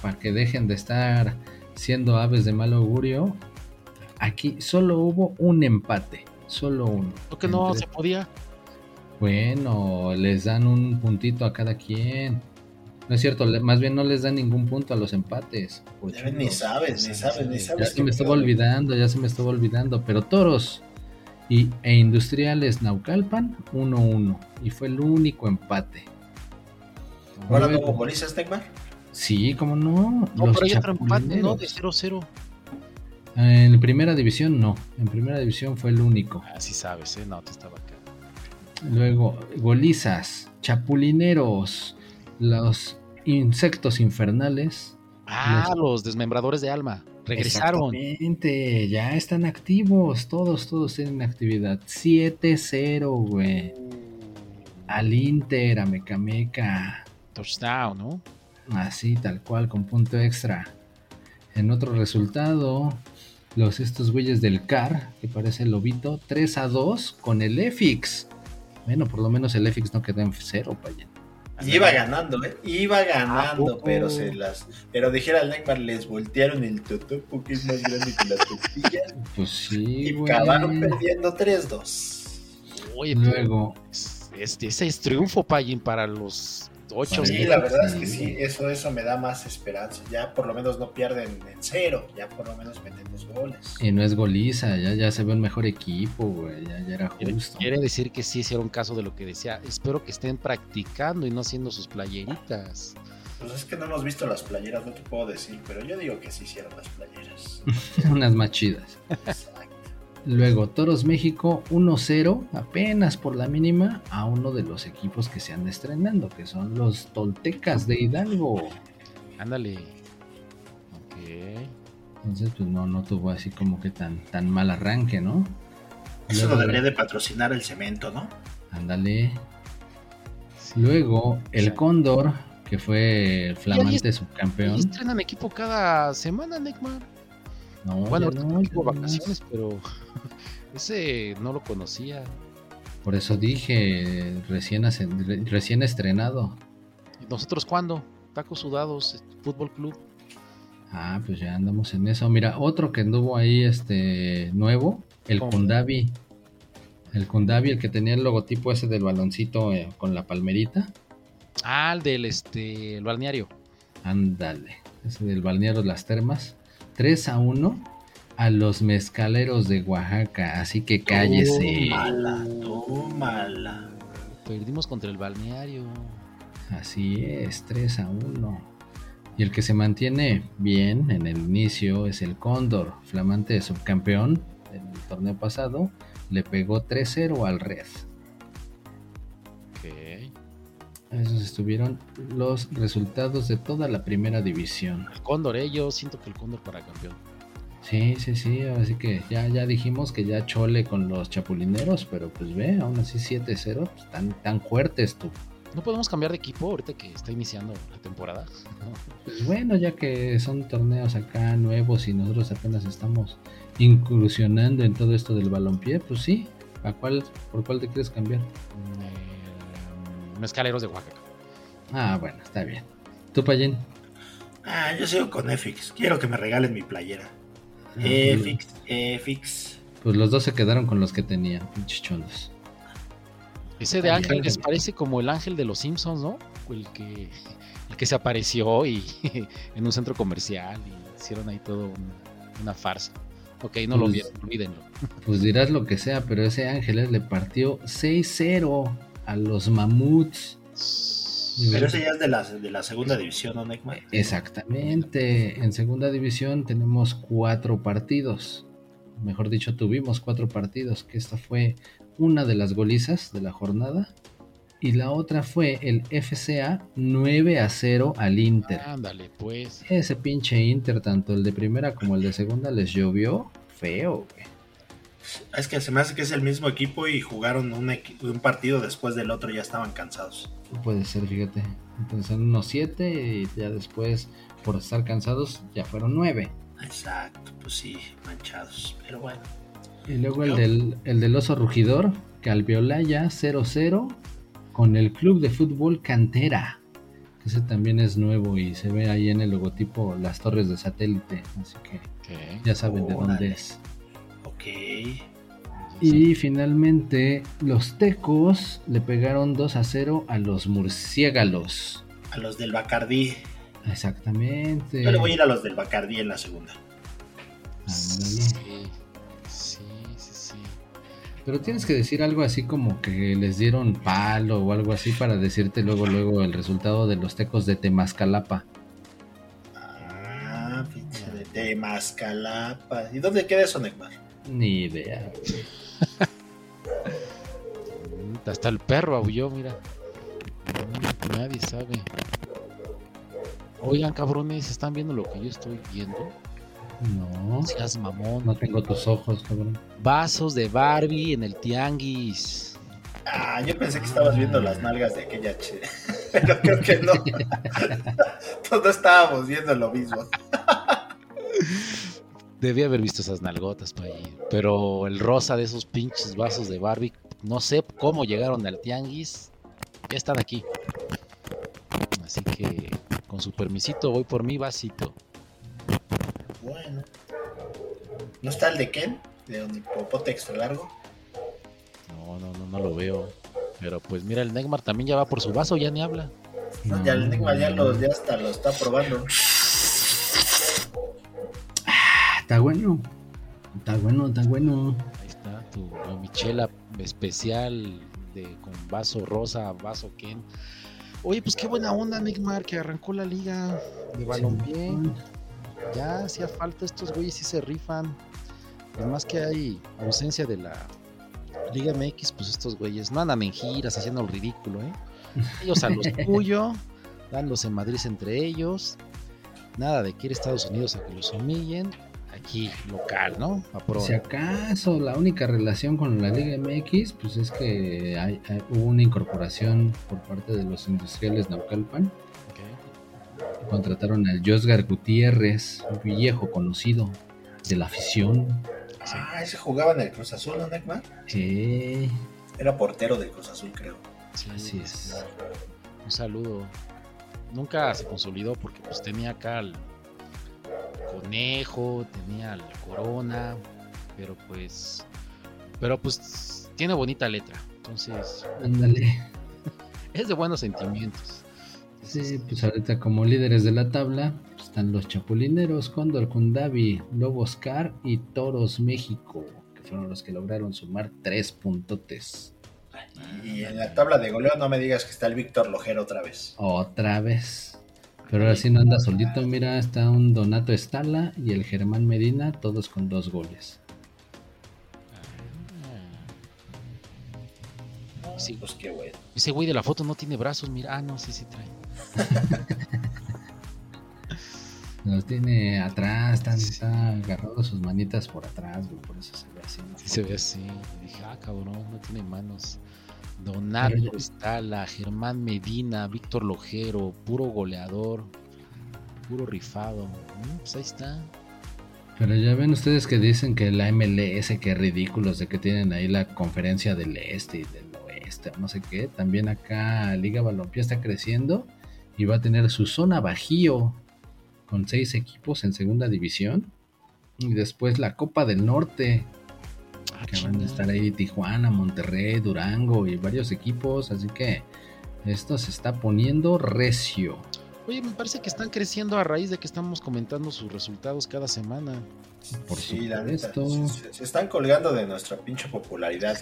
Para que dejen de estar siendo aves de mal augurio. Aquí solo hubo un empate. Solo uno. ¿Por qué no Entre- se podía? Bueno, les dan un puntito a cada quien. No es cierto, le- más bien no les dan ningún punto a los empates. Ya ves, ni sabes, ni sabes, ni Ya sabes. se qué me estaba olvidando, ya se me estaba olvidando. Pero toros y, e industriales Naucalpan 1-1. Y fue el único empate. ¿Ahora no golizas, Neymar? Sí, como no. No, los pero hay otro empate, ¿no? De 0-0. En primera división no. En primera división fue el único. Ah, sí sabes, ¿eh? No, te estaba acá. Luego, golizas, chapulineros, los insectos infernales. Ah, Los- los desmembradores de alma. Regresaron. Exactamente, ya están activos. Todos, todos tienen actividad. 7-0, güey. Al Inter, a Mecameca. Touchdown, ¿no? Así, tal cual, con punto extra. En otro resultado, los estos güeyes del CAR, que parece el lobito, 3 a 2 con el EFIX. Bueno, por lo menos el EFIX no quedó en cero, payan. Iba ganando, ¿eh? Iba ganando, poco? pero se las. Pero dijera el Neymar, les voltearon el totopo que es más grande que la tortilla. Pues sí, y güey. acabaron perdiendo 3-2. Oye, pero Luego, este, ese es triunfo, Payin, para los ocho. Sí, Sí, la verdad es que sí. eso, eso me da más esperanza. Ya por lo menos no pierden en cero, ya por lo menos meten dos goles. y no es goliza, ya, ya se ve un mejor equipo, güey. Ya, ya era justo. quiere decir que sí hicieron caso de lo que decía. Espero que estén practicando y no haciendo sus playeritas. Pues es que no hemos visto las playeras, no te puedo decir, pero yo digo que sí hicieron las playeras. *laughs* Unas más chidas. Luego, Toros México 1-0, apenas por la mínima, a uno de los equipos que se han estrenando, que son los Toltecas de Hidalgo. Ándale. Ok. Entonces, pues no, no tuvo así como que tan, tan mal arranque, ¿no? Eso Luego- lo debería de patrocinar el cemento, ¿no? Ándale. Luego, el Cóndor, que fue el flamante Y subcampeón. estrenan equipo cada semana, Neymar. No, Bueno, ahorita no, no vacaciones, pero *laughs* ese no lo conocía. Por eso dije, recién, hace- recién estrenado. ¿Y nosotros cuándo? Tacos Sudados Fútbol Club. Ah, pues ya andamos en eso. Mira, otro que anduvo ahí, este, nuevo, el ¿Cómo? Kundabi. El Kundabi, el que tenía el logotipo ese del baloncito eh, con la palmerita. Ah, el del este, el balneario. Ándale, ese del balneario Las Termas. 3 a 1 a los mezcaleros de Oaxaca, así que cállese. Tómala, tómala. Perdimos contra el balneario. Así es, 3 a 1. Y el que se mantiene bien en el inicio es el Cóndor, flamante subcampeón del torneo pasado. Le pegó 3-0 al Red. Esos estuvieron los resultados de toda la primera división. El Cóndor, eh, yo siento que el Cóndor para campeón. Sí, sí, sí, así que ya, ya dijimos que ya chole con los chapulineros, pero pues ve, aún así 7-0, pues, tan, tan fuertes tú. No podemos cambiar de equipo ahorita que está iniciando la temporada. *laughs* Pues bueno, ya que son torneos acá nuevos y nosotros apenas estamos incursionando en todo esto del balompié, pues sí, ¿a cuál, ¿por cuál te quieres cambiar? Eh, Mezcaleros de Oaxaca. Ah, bueno, está bien. ¿Tú, Payín? Ah, yo sigo con EFIX. Quiero que me regalen mi playera. Ah, EFIX, EFIX. Pues los dos se quedaron con los que tenían, pinches cholos. Ese de Ángel les parece como el ángel de los Simpsons, ¿no? El que, el que se apareció y *laughs* en un centro comercial y hicieron ahí todo un- una farsa. Ok, no lo Pues- vieron, olvídenlo. Pues dirás lo que sea, pero ese Ángeles le partió 6-0 a los mamuts. Pero ese ya es de la, de la segunda división, ¿no? Exactamente. En segunda división tenemos cuatro partidos. Mejor dicho, tuvimos cuatro partidos, que esta fue una de las golizas de la jornada. Y la otra fue el FCA 9 a 0 al Inter. Ándale, pues. Ese pinche Inter, tanto el de primera como el de segunda, les llovió feo, güey. Es que se me hace que es el mismo equipo y jugaron un, equi- un partido después del otro, ya estaban cansados. Puede ser, fíjate. Empezaron unos 7 y ya después, por estar cansados, ya fueron 9. Exacto, pues sí, manchados. Pero bueno, Y luego el del, el del oso rugidor, que Albiolaya 0-0 con el club de fútbol Cantera. Que ese también es nuevo y se ve ahí en el logotipo las torres de satélite. Así que ya saben de dónde es. Y finalmente los tecos le pegaron 2 a 0 a los murciélagos. A los del Bacardí. Exactamente. Yo le voy a ir a los del Bacardí en la segunda. Sí, sí, sí, sí. Pero tienes que decir algo así como que les dieron palo o algo así para decirte luego luego el resultado de los tecos de Temascalapa. Ah, pinche de Temascalapa. ¿Y dónde queda eso, Neckman? Ni idea. *laughs* Hasta el perro aulló, mira. Nadie sabe. Oigan, cabrones, ¿están viendo lo que yo estoy viendo? No, No seas mamón. no tengo tus ojos, cabrón. Vasos de Barbie en el tianguis. Ah, yo pensé que estabas viendo las nalgas de aquella che. *laughs* Pero creo que no. *laughs* Todos estábamos viendo lo mismo. Debí haber visto esas nalgotas para ahí. Pero el rosa de esos pinches vasos de Barbie, no sé cómo llegaron al tianguis. Ya están aquí. Así que, con su permisito, voy por mi vasito. Bueno. ¿No está el de Ken? De donde popote extra largo. No, no, no, no lo veo. Pero pues mira, el Neymar también ya va por su vaso, ya ni habla. No, ya el Neckman ya, lo- ya hasta lo está probando. Está bueno. Está bueno, está bueno. Ahí está tu la michela especial de con vaso rosa, vaso Ken. Oye, pues qué buena onda, Neymar, que arrancó la liga de balompié. Ya hacía falta, estos güeyes sí se rifan. Además que hay ausencia de la Liga MX, pues estos güeyes no andan en giras haciendo el ridículo, ¿eh? Ellos a lo *laughs* suyo, dándose Madrid entre ellos. Nada de que ir a Estados Unidos a que los humillen. Aquí, local, ¿no? A. Si acaso la única relación con la Liga MX, pues es que hay- hay- hubo una incorporación por parte de los industriales Naucalpan. Ok. Contrataron al Josgar Gutiérrez, un viejo conocido de la afición. Ah, ese jugaba en el Cruz Azul, ¿no, Neckman? Sí, Era portero del Cruz Azul, creo. Sí, así es. Un saludo. nunca se consolidó porque pues tenía acá al conejo, tenía al corona, pero pues, pero pues tiene bonita letra, entonces Ándale. *laughs* es de buenos sentimientos. Sí, pues ahorita como líderes de la tabla pues, están los Chapulineros, Cóndor Kundabi, Lobos Car y Toros México, que fueron los que lograron sumar tres puntotes. Y en la tabla de goleo no me digas que está el Víctor Lojero otra vez. Otra vez. Pero ahora sí no anda solito, mira, está un Donato Estala y el Germán Medina, todos con dos goles. Sí, Pues qué bueno. ese güey de la foto no tiene brazos, mira, ah no, sí, sí trae. *laughs* Los tiene atrás, están, está agarrado sus manitas por atrás, güey, por eso se ve así. Sí se ve así. Dije, ah, cabrón, no tiene manos. Donato Estala, Germán Medina, Víctor Lojero, puro goleador, puro rifado. Mm, pues ahí está. Pero ya ven ustedes que dicen que la MLS, que ridículos de que tienen ahí la conferencia del este y del oeste, no sé qué. También acá Liga Balompié está creciendo y va a tener su zona bajío con seis equipos en segunda división. Y después la Copa del Norte, Ah, que van a estar ahí Tijuana, Monterrey, Durango y varios equipos. Así que esto se está poniendo recio. Oye, me parece que están creciendo a raíz de que estamos comentando sus resultados cada semana. Por Sí, la neta. Se, se están colgando de nuestra pinche popularidad.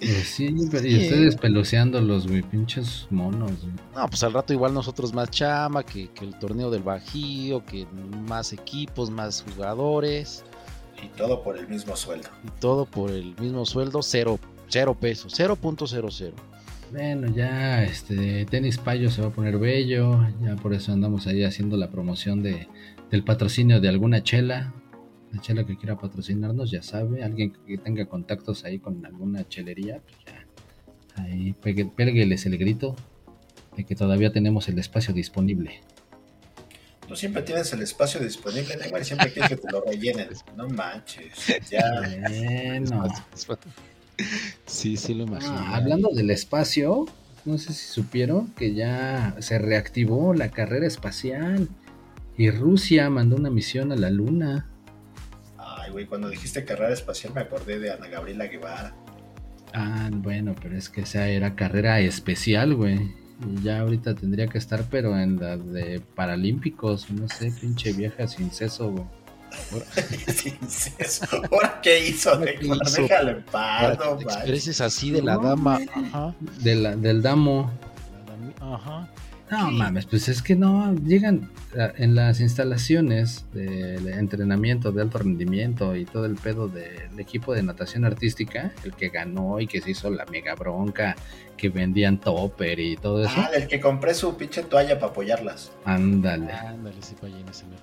Pues *laughs* sí, pero y Sí. ustedes peluceándolos, güey, pinches monos. güey. No, pues al rato igual nosotros más chama, que, que el torneo del Bajío, que más equipos, más jugadores, y todo por el mismo sueldo. y todo por el mismo sueldo, cero, cero pesos, 0.00. Bueno, ya este tenis payo se va a poner bello, ya por eso andamos ahí haciendo la promoción de, del patrocinio de alguna chela. La chela que quiera patrocinarnos, ya sabe, alguien que tenga contactos ahí con alguna chelería, pues ya. Ahí pégueles el grito de que todavía tenemos el espacio disponible. Tú siempre tienes el espacio disponible, Neymar, y siempre quieres que te lo rellenen. No manches. Ya. Bueno. Sí, sí lo imagino. Ah, hablando del espacio, no sé si supieron que ya se reactivó la carrera espacial y Rusia mandó una misión a la Luna. Ay, güey, cuando dijiste carrera espacial me acordé de Ana Gabriela Guevara. Ah, bueno, pero es que esa era carrera especial, güey. Ya ahorita tendría que estar, pero en la de Paralímpicos, no sé, pinche vieja sin seso, güey. *laughs* Sin seso. ¿Ahora qué hizo, ¿Ahora qué hizo? Déjalo en paz, no así de la No, dama. Ajá. De la, del Damo. La dami- Ajá. No Sí. mames, pues es que no, llegan a- en las instalaciones de entrenamiento de alto rendimiento y todo el pedo del equipo de natación artística, el que ganó y que se hizo la mega bronca, que vendían topper y todo eso. Ah, del que compré su pinche toalla para apoyarlas. Ándale. Ándale, sí, ese mero.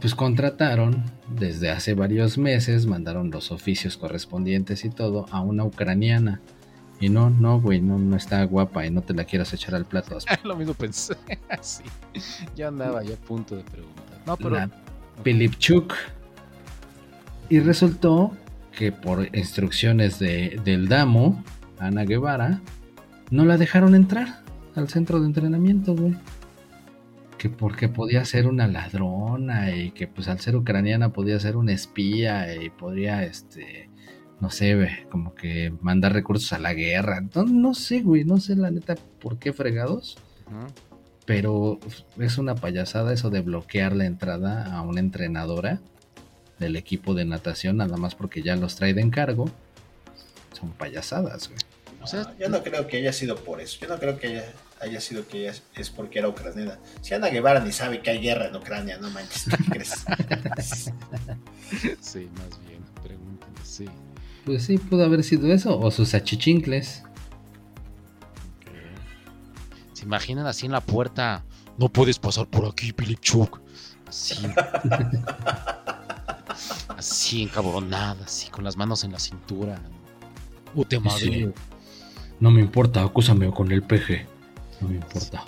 Pues contrataron desde hace varios meses, mandaron los oficios correspondientes y todo a una ucraniana. Y no, no, güey, no, no está guapa y no te la quieras echar al plato. *laughs* Lo mismo pensé. *laughs* sí. Ya andaba ya a punto de preguntar. No, pero. la Pilipchuk. Y resultó que por instrucciones de, del Damo, Ana Guevara, no la dejaron entrar al centro de entrenamiento, güey. Que porque podía ser una ladrona y que pues al ser ucraniana podía ser una espía y podría, este, no sé, ve, como que mandar recursos a la guerra. No, no sé, güey, no sé la neta por qué fregados. Pero es una payasada eso de bloquear la entrada a una entrenadora del equipo de natación, nada más porque ya los trae de encargo. Son payasadas, güey. O sea, Ah, yo no creo que haya sido por eso. Yo no creo que haya, haya sido que ella es porque era ucraniana. Si Ana Guevara ni sabe que hay guerra en Ucrania, no manches, ¿tú qué crees? *laughs* sí, más bien. Pregúntenle, sí. Pues sí, pudo haber sido eso, o sus achichincles. ¿Se imaginan así en la puerta? No puedes pasar por aquí, Pilipchuk. Así. *laughs* así encabronada, así con las manos en la cintura. O te. No me importa, acúsame con el peje. No me importa.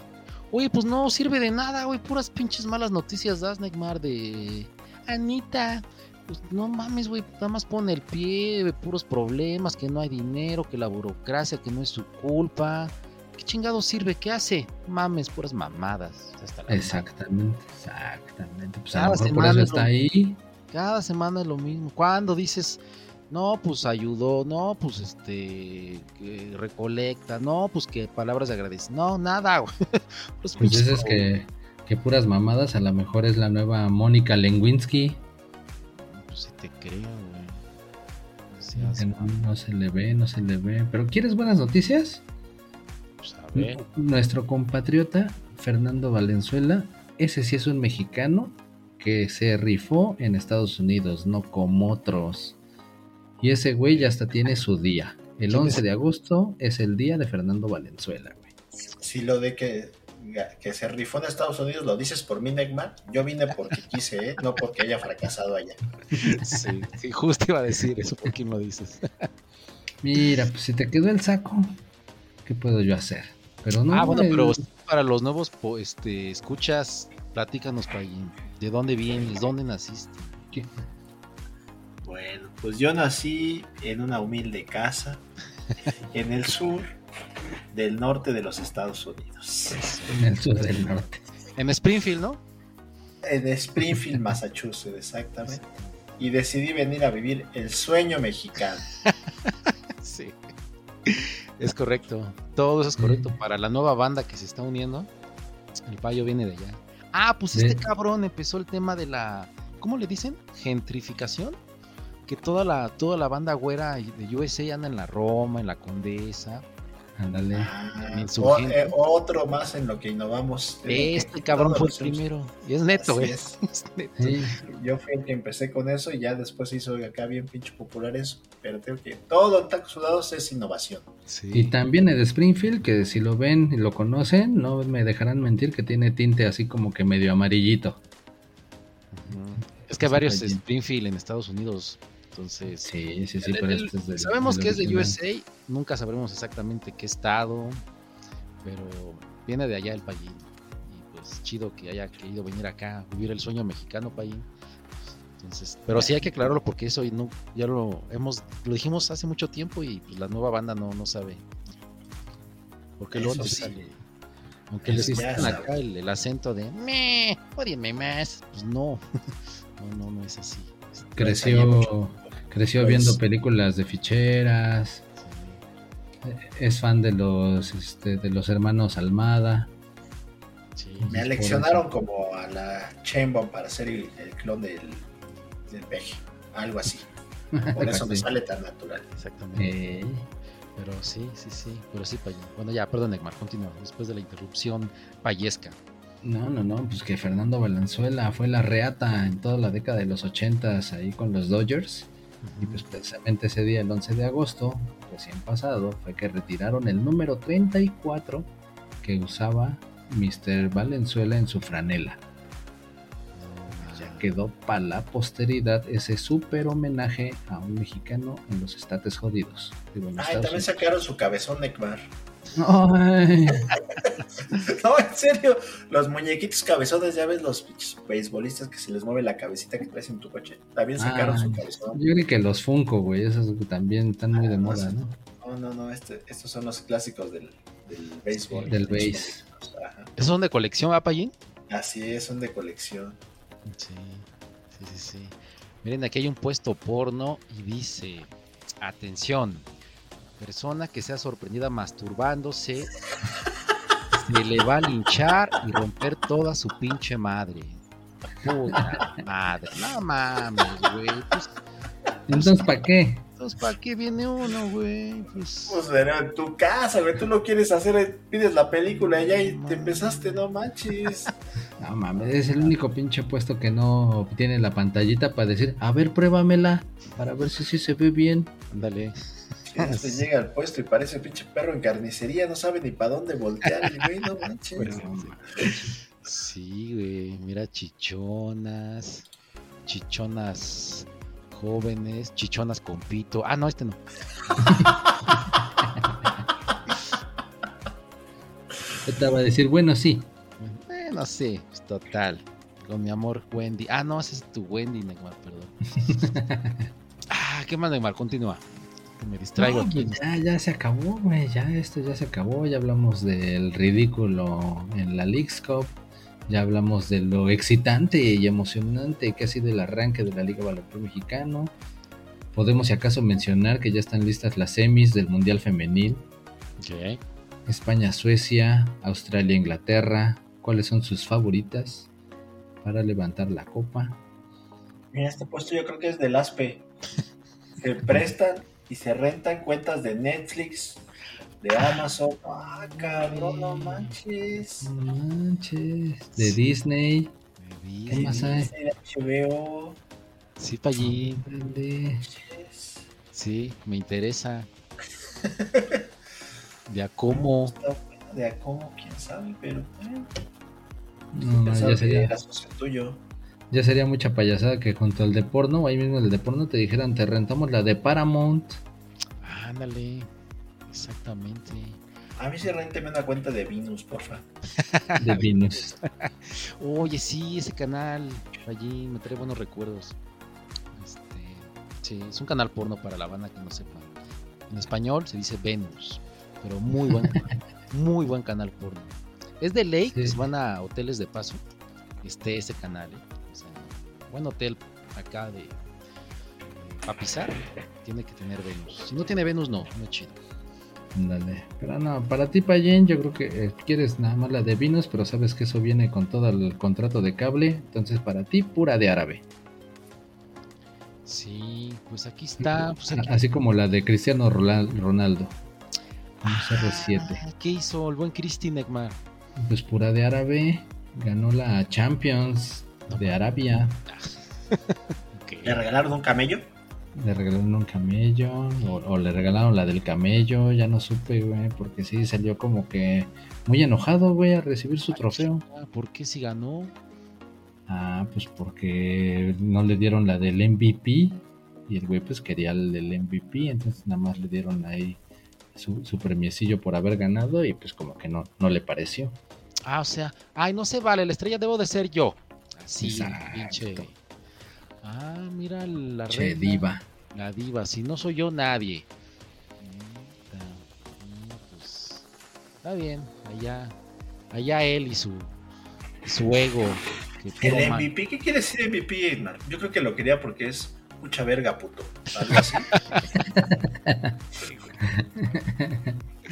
Oye, pues no sirve de nada, güey. Puras pinches malas noticias das, Neymar, de Anita. Pues no mames, güey. Nada más pone el pie, puros problemas, que no hay dinero, que la burocracia, que no es su culpa, ¿qué chingado sirve? ¿Qué hace? Mames, puras mamadas. Hasta la Exactamente, exactamente. Pues a Cada lo mejor por semana eso está lo- ahí. Cada semana es lo mismo. Cuando dices, no, pues ayudó, no, pues este, que recolecta, no, pues que palabras de agradecimiento, no, nada, *laughs* güey. Pues, Pues que, que puras mamadas, a lo mejor es la nueva Mónica Lewinsky. Sí te creo, güey. No seas que no, mal, no se le ve, no se le ve. Pero ¿quieres buenas noticias? pues, a ver. Nuestro compatriota Fernando Valenzuela, ese sí es un mexicano que se rifó en Estados Unidos, no como otros. Y ese güey ya hasta tiene su día. El ¿Quién 11 es? de agosto es el día de Fernando Valenzuela, güey. Si lo de que, que se rifó en Estados Unidos lo dices por mí, Neymar, yo vine porque *laughs* quise, ¿eh? no porque haya fracasado allá. Sí, sí, justo iba a decir eso, ¿por qué lo dices? *laughs* Mira, pues si te quedó el saco, ¿qué puedo yo hacer? Pero no, ah, bueno, el- pero para los nuevos este, escuchas, platícanos, Payín. ¿De dónde vienes? ¿Dónde naciste? ¿qué? Bueno, pues yo nací en una humilde casa en el sur del norte de los Estados Unidos, en el sur del norte. En Springfield, ¿no? en Springfield, *laughs* Massachusetts, exactamente. Y decidí venir a vivir el sueño mexicano. *laughs* Sí. Es correcto. Todo eso es correcto. Para la nueva banda que se está uniendo, el payo viene de allá. Ah, pues este cabrón empezó el tema de la. ¿Cómo le dicen? Gentrificación. Que toda la, toda la banda güera y de USA anda en la Roma, en la Condesa. Ándale. Ah, o- eh, otro más en lo que innovamos. Que Este cabrón fue el primero. Y es neto, güey. es. *laughs* Es neto. Sí, Yo fui el que empecé con eso y ya después se hizo acá bien pinche popular eso. Pero tengo que todo en tacos sudados es innovación. Sí. Y también el de Springfield, que si lo ven y lo conocen, no me dejarán mentir que tiene tinte así como que medio amarillito. Es que varios. Springfield en Estados Unidos. Entonces. Sí, sí, sí, El- pero el- este es de sabemos que es de. USA, nunca sabremos exactamente qué estado, pero viene de allá el Payín. Y pues chido que haya querido venir acá a vivir el sueño mexicano, Payín. Entonces, pero sí hay que aclararlo porque eso no, ya lo hemos, lo dijimos hace mucho tiempo y pues, la nueva banda no, no sabe. Porque luego les sí. sale. Aunque les pongan acá el, el acento de me, ódienme más. Pues no. *laughs* no, no, no es así. Creció, creció Pues- viendo películas de ficheras, es fan de los este, de los hermanos Almada. sí. Me aleccionaron como a la Chamber para ser el, el clon del, del peje. Algo así. *laughs* Por eso me sale tan natural. Exactamente. Eh, Pero sí, sí, sí. Pero sí. Bueno, ya, perdón, Egmar, continúa. Después de la interrupción payesca. no, no, no, pues que Fernando Valenzuela fue la reata en toda la década de los 80 ahí con los Dodgers. Y pues precisamente ese día, el 11 de agosto, recién pasado, fue que retiraron el número 34 que usaba Mr. Valenzuela en su franela. Ya quedó para la posteridad ese súper homenaje a un mexicano en los estates jodidos. Digo, en Ay, Estados también sacaron su cabezón Neymar. Unidos. Ay, *laughs* No, en serio. Los muñequitos cabezones, ya ves los pinches beisbolistas que se les mueve la cabecita que traes en tu coche. También sacaron Ah, su cabezón. yo creo que los Funko, güey, esos también están muy de Ah, no moda. ¿no? No, no, no. Este, estos son los clásicos del, del béisbol. Del béis. ¿Esos son de colección, ¿ah, Payín? Así es, son de colección. Sí, sí, sí, sí. Miren, aquí hay un puesto porno y dice, atención, persona que sea sorprendida masturbándose, se le va a linchar y romper toda su pinche madre. Puta madre, no mames, güey. Pues, Entonces, ¿para qué? entonces, ¿para qué viene uno, güey? Pues, Pues pero en tu casa, güey. Tú lo quieres hacer, eh, pides la película y ya y te empezaste, no manches. No mames, es el único pinche puesto que no tiene la pantallita para decir, a ver, pruébamela, para ver si sí se ve bien. ándale. Este llega al puesto y parece pinche perro en carnicería, no sabe ni para dónde voltear, el güey, no manches. Pues, Sí, güey, mira, chichonas, chichonas jóvenes, chichonas con pito. Ah, no, este no. *laughs* Te va a decir, bueno, sí. Eh, no sé, pues, total. Con mi amor Wendy. Ah, no, ese es tu Wendy, Neymar, perdón. *laughs* ah, ¿qué más, Neymar? Continúa. Que me distraigo No, aquí. pues ya, ya se acabó, güey. Ya esto ya se acabó. Ya hablamos del ridículo en la Leagues Cup. Ya hablamos de lo excitante y emocionante que ha sido el arranque de la Liga Balompié Mexicano. Podemos, si acaso, mencionar que ya están listas las semis del Mundial Femenil. Ok. España-Suecia, Australia-Inglaterra. ¿Cuáles son sus favoritas para levantar la copa? Mira, este puesto yo creo que es del ASPE. Se *laughs* prestan y se rentan cuentas de Netflix, de Amazon. Ah, cabrón, no manches. No manches. De Sí. Disney. ¿Qué más hay? De HBO. Sí. Órale. manches. Sí, me interesa. *laughs* De a cómo. De a cómo, quién sabe, pero. eh, No, ya sería, socio tuyo. Ya sería mucha payasada que junto al de porno, ahí mismo el de porno te dijeran, te rentamos la de Paramount. Ándale. Exactamente. A mí sí renteme una cuenta de Venus, porfa. *laughs* de Venus. Oye, sí, ese canal. Allí me trae buenos recuerdos. Este, sí, es un canal porno para la banda que no sepa. En español se dice Venus, pero muy buen, *laughs* muy buen canal porno. Es de ley que Sí. si van a hoteles de paso, esté ese canal. ¿eh? Buen hotel acá de, para pisar, tiene que tener Venus. Si no tiene Venus, no, no es chido. Ándale. Pero no, para ti, Payen, yo creo que eh, quieres nada más la de Venus, pero sabes que eso viene con todo el contrato de cable. Entonces, para ti, pura de árabe. Sí, pues aquí está. Pues aquí- Así como la de Cristiano Ronaldo. Un CR7. Ah, ¿Qué hizo el buen Cristi Neckmar? Pues pura de árabe. Ganó la Champions de Arabia. *laughs* ¿Le regalaron un camello? Le regalaron un camello. O, o le regalaron la del camello. Ya no supe, güey. Porque sí salió como que muy enojado, güey, a recibir su trofeo. ¿Por qué si ganó? Ah, pues porque no le dieron la del MVP. Y el güey, pues quería el del MVP. Entonces, nada más le dieron ahí su, su premiecillo por haber ganado. Y pues, como que no, no le pareció. Ah, o sea, ay, no se vale, la estrella debo de ser yo. Exacto. pinche. Ah, mira la Che, reina, diva. La diva, si no soy yo, nadie. Pues, está bien, allá, allá él y su, su ego. que El. MVP, ¿qué quiere decir MVP, Edmar? Yo creo que lo quería porque es mucha verga, puto. Algo así. *laughs*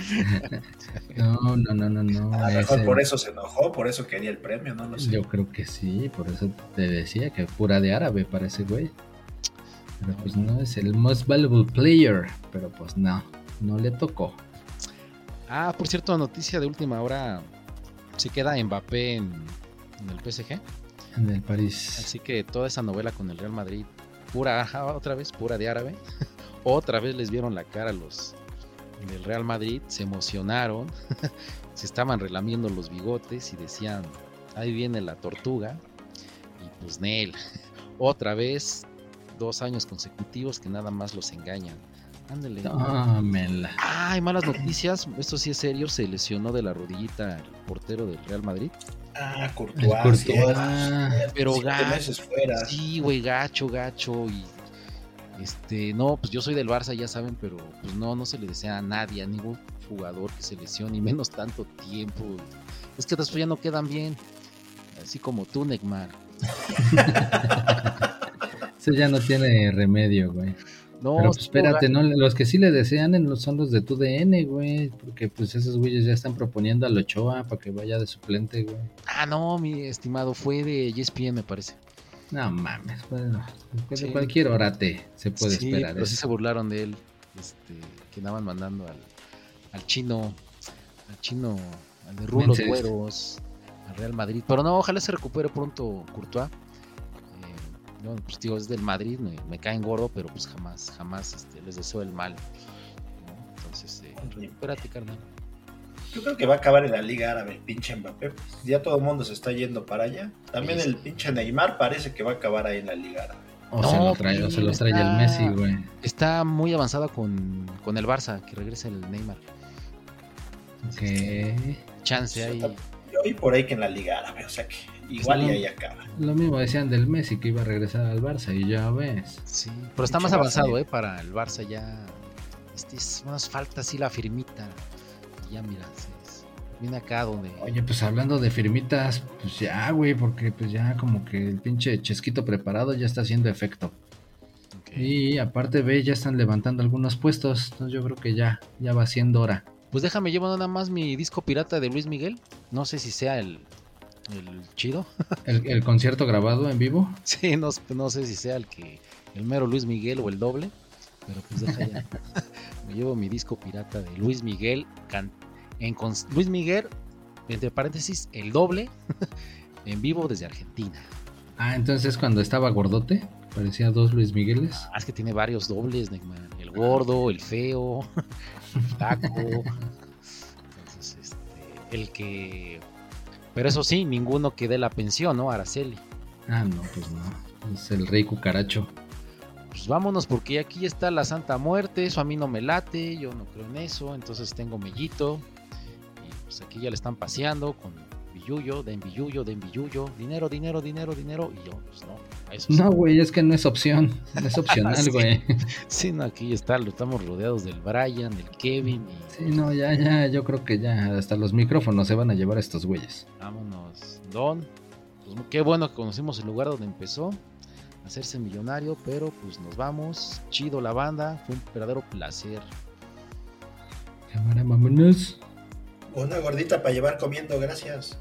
*laughs* No, no, no, no, no. A lo mejor ese- por eso se enojó, por eso quería el premio, no lo sé. Yo creo que sí, por eso te decía que pura de árabe para ese güey. Pero pues no es el most valuable player. Pero pues no, no le tocó. Ah, por cierto, noticia de última hora. Se queda Mbappé en, en el PSG. En el París. Así que toda esa novela con el Real Madrid, pura, ajá, *laughs* otra vez, pura de árabe. *laughs* otra vez les vieron la cara a los del Real Madrid, se emocionaron, *laughs* se estaban relamiendo los bigotes y decían, ahí viene la tortuga. Y pues Nel, *laughs* otra vez, dos años consecutivos que nada más los engañan. Ándale. Tómela. Ay, malas noticias, esto sí es serio, se lesionó de la rodillita el portero del Real Madrid. Ah, Courtois. Courtois. Pero gacho. meses fuera. Sí, güey, gacho, gacho. Y este, no, pues yo soy del Barça, ya saben, pero pues no, no se le desea a nadie, a ningún jugador que se lesione, y menos tanto tiempo. Es que después ya no quedan bien. Así como tú, Neymar. *laughs* Ese ya no tiene remedio, güey. No, Pero pues espérate. ¿no? Los que sí le desean en los- son los de tu DN, güey. Porque pues esos güeyes ya están proponiendo al Ochoa para que vaya de suplente, güey. Ah, no, mi estimado, fue de ESPN, me parece. No mames, bueno, de Sí. cualquier orate se puede sí, esperar pero sí eso. se burlaron de él. Este, que andaban mandando al, al chino, al chino, al de Rulos Menses. Güeros, al Real Madrid. Pero no, ojalá se recupere pronto Courtois. Eh, pues digo, es del Madrid, me, me caen gordo, pero pues jamás, jamás este, les deseo el mal. ¿no? Entonces, eh, recupérate, carnal. Yo creo que va a acabar en la Liga Árabe, el pinche Mbappé. pues, ya todo el mundo se está yendo para allá. También Sí. el pinche Neymar parece que va a acabar ahí en la Liga Árabe. O se lo trae, o se los trae el Messi, güey. Está muy avanzada con, con el Barça, que regrese el Neymar. Que Chance ahí. Yo vi por ahí que en la Liga Árabe, o sea que igual Sí. y ahí acaba. lo mismo decían del Messi que iba a regresar al Barça y ya ves. Sí, pero está más Barça, avanzado, eh. ¿eh? Para el Barça ya este es, nos falta así la firmita. Ya mira, viene acá donde... Oye, pues hablando de firmitas, pues ya, güey, porque pues ya como que el pinche chesquito preparado ya está haciendo efecto. Y aparte ve, ya están levantando algunos puestos, entonces yo creo que ya, ya va siendo hora. Pues déjame llevar nada más mi disco pirata de Luis Miguel. No sé si sea el, el chido. *laughs* El, el concierto grabado en vivo. Sí, no, no sé si sea el que el mero Luis Miguel o el doble. Pero pues deja ya. *laughs* Me llevo mi disco pirata de Luis Miguel. can- en con- Luis Miguel, entre paréntesis, el doble. *laughs* en vivo desde Argentina. Ah, entonces cuando estaba gordote, parecía dos Luis Migueles. Ah, es que tiene varios dobles, Neckman. El gordo, el feo, *laughs* el taco. Entonces, este, el que. Pero eso sí, ninguno que dé la pensión, ¿no? Araceli. Ah, no, pues no. Es el rey cucaracho. Pues vámonos, porque aquí está la Santa Muerte. Eso a mí no me late, yo no creo en eso. Entonces tengo mellito. Y pues aquí ya le están paseando con billuyo, den billuyo, den billuyo. Dinero, dinero, dinero, dinero. Y yo, pues no. a Eso. No, güey, es que no es opción. No es opcional, *laughs* güey. Sí, no, aquí está, lo estamos rodeados del Brian, del Kevin. Y Sí, no, ya, ya, yo creo que ya hasta los micrófonos se van a llevar a estos güeyes. Vámonos, Don. Pues qué bueno que conocimos el lugar donde empezó hacerse millonario, pero pues nos vamos. Chido la banda, fue un verdadero placer. Cámara, vámonos. Una gordita para llevar comiendo, gracias.